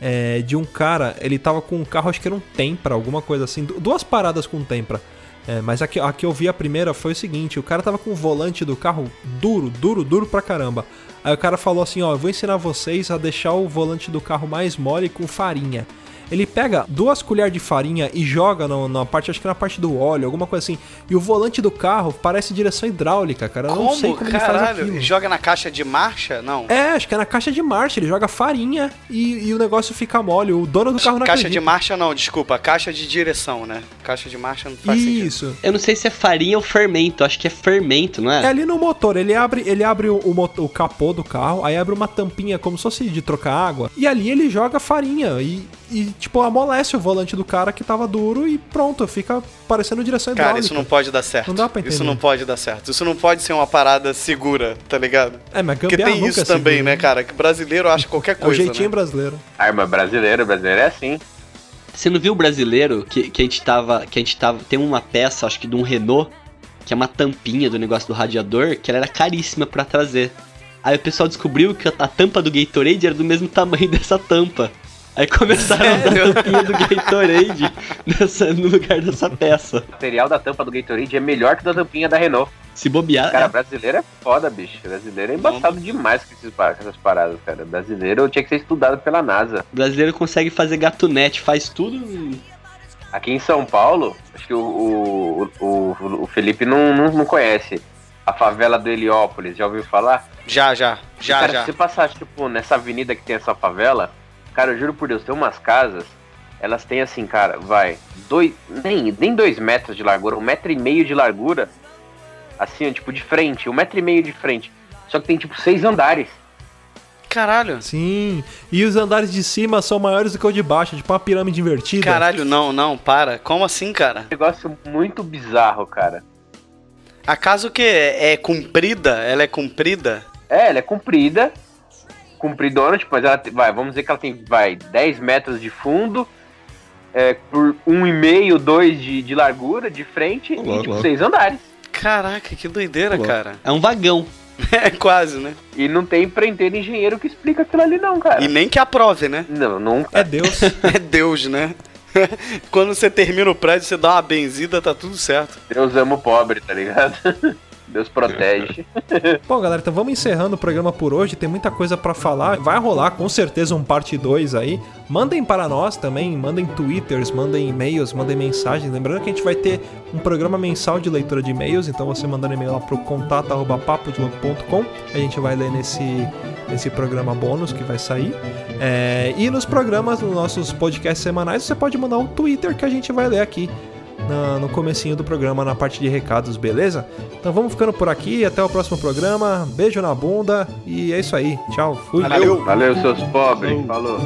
É, de um cara, ele tava com um carro, acho que era um Tempra, alguma coisa assim. du- Duas paradas com Tempra. É, mas a que, a que eu vi a primeira foi o seguinte: o cara tava com o volante do carro duro, duro, duro pra caramba. Aí o cara falou assim: Ó, eu vou ensinar vocês a deixar o volante do carro mais mole com farinha. Ele pega duas colheres de farinha e joga no- na parte, acho que na parte do óleo, alguma coisa assim. E o volante do carro parece direção hidráulica, cara. Eu não sei como ele faz Caralho, aquilo. joga na caixa de marcha? Não. É, acho que é na caixa de marcha, ele joga farinha e, e o negócio fica mole. O dono do carro não Caixa acredita. de marcha não, desculpa. Caixa de direção, né? Caixa de marcha não faz sentido. Isso. Eu não sei se é farinha ou fermento. Acho que é fermento, não É é? ali no motor, ele abre, ele abre o, o, motor- o capô do carro, aí abre uma tampinha como se fosse de trocar água, e ali ele joga farinha e, e, tipo, amolece o volante do cara que tava duro e pronto, fica parecendo direção Cara, hidráulica. isso não pode dar certo. Não dá pra entender. Isso não pode dar certo. Isso não pode ser uma parada segura, tá ligado? É, mas Porque tem isso é também, seguro. né, cara? Que brasileiro acha qualquer É o coisa, jeitinho né? brasileiro. Arma brasileira, brasileiro é assim. Você não viu o brasileiro que, que a gente tava. Que a gente tava. Tem uma peça, acho que de um Renault, que é uma tampinha do negócio do radiador, que ela era caríssima pra trazer. Aí o pessoal descobriu que a, a tampa do Gatorade era do mesmo tamanho dessa tampa. Aí começaram a usar a tampinha do Gatorade nessa, no lugar dessa peça. O material da tampa do Gatorade é melhor que o da tampinha da Renault. Se bobear. Cara, é. brasileiro é foda, bicho. Brasileiro é embaçado demais com, esses, com essas paradas, cara. Brasileiro tinha que ser estudado pela NASA. O brasileiro consegue fazer gatunete, faz tudo. Aqui em São Paulo, acho que o, o, o, o Felipe não, não, não conhece a favela do Heliópolis. Já ouviu falar? Já, já. Já, cara, já. se você passar, tipo, nessa avenida que tem essa favela, cara, eu juro por Deus, tem umas casas, elas têm assim, cara, vai, dois, nem, nem dois metros de largura, um metro e meio de largura, assim, ó, tipo, de frente, um metro e meio de frente. Só que tem, tipo, seis andares. Caralho. Sim. E os andares de cima são maiores do que o de baixo, tipo uma pirâmide invertida. Caralho, não, não, para. Como assim, cara? Negócio muito bizarro, cara. A casa o que? É comprida? Ela é comprida? É, ela é comprida, compridona, tipo, mas ela, te- vai, vamos dizer que ela tem, vai, 10 metros de fundo, é, por 1,5, 2 de, de largura, de frente, e, louco, tipo, louco. seis andares. Caraca, que doideira, cara. É um vagão. É quase, né? E não tem empreiteiro engenheiro que explica aquilo ali, não, cara. E nem que aprove, né? Não, nunca. É Deus. É Deus, né? Quando você termina o prédio, você dá uma benzida, tá tudo certo. Deus ama o pobre, tá ligado? Deus protege. Bom, galera, então vamos encerrando o programa por hoje. Tem muita coisa pra falar. Vai rolar com certeza um parte 2 aí. Mandem para nós também, mandem twitters, mandem e-mails, mandem mensagens. Lembrando que a gente vai ter um programa mensal de leitura de e-mails, então você mandando e-mail lá pro contato@papodiloco.com, a gente vai ler nesse nesse programa bônus que vai sair. É, e nos programas, nos nossos podcasts semanais, você pode mandar um Twitter que a gente vai ler aqui na, no comecinho do programa, na parte de recados, beleza? Então vamos ficando por aqui, até o próximo programa. Beijo na bunda e é isso aí. Tchau, fui. Valeu, Valeu seus pobres. Falou.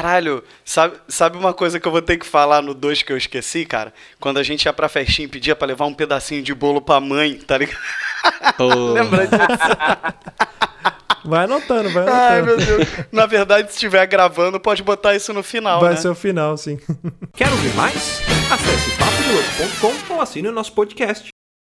Caralho, sabe, sabe uma coisa que eu vou ter que falar no 2 que eu esqueci, cara? Quando a gente ia pra festinha e pedia pra levar um pedacinho de bolo pra mãe, tá ligado? Lembra disso? Vai anotando, vai anotando. Ai, meu Deus. Na verdade, se estiver gravando, pode botar isso no final, Vai né? ser o final, sim. Quer ouvir mais? Acesse papodiloto.com ou assine o nosso podcast.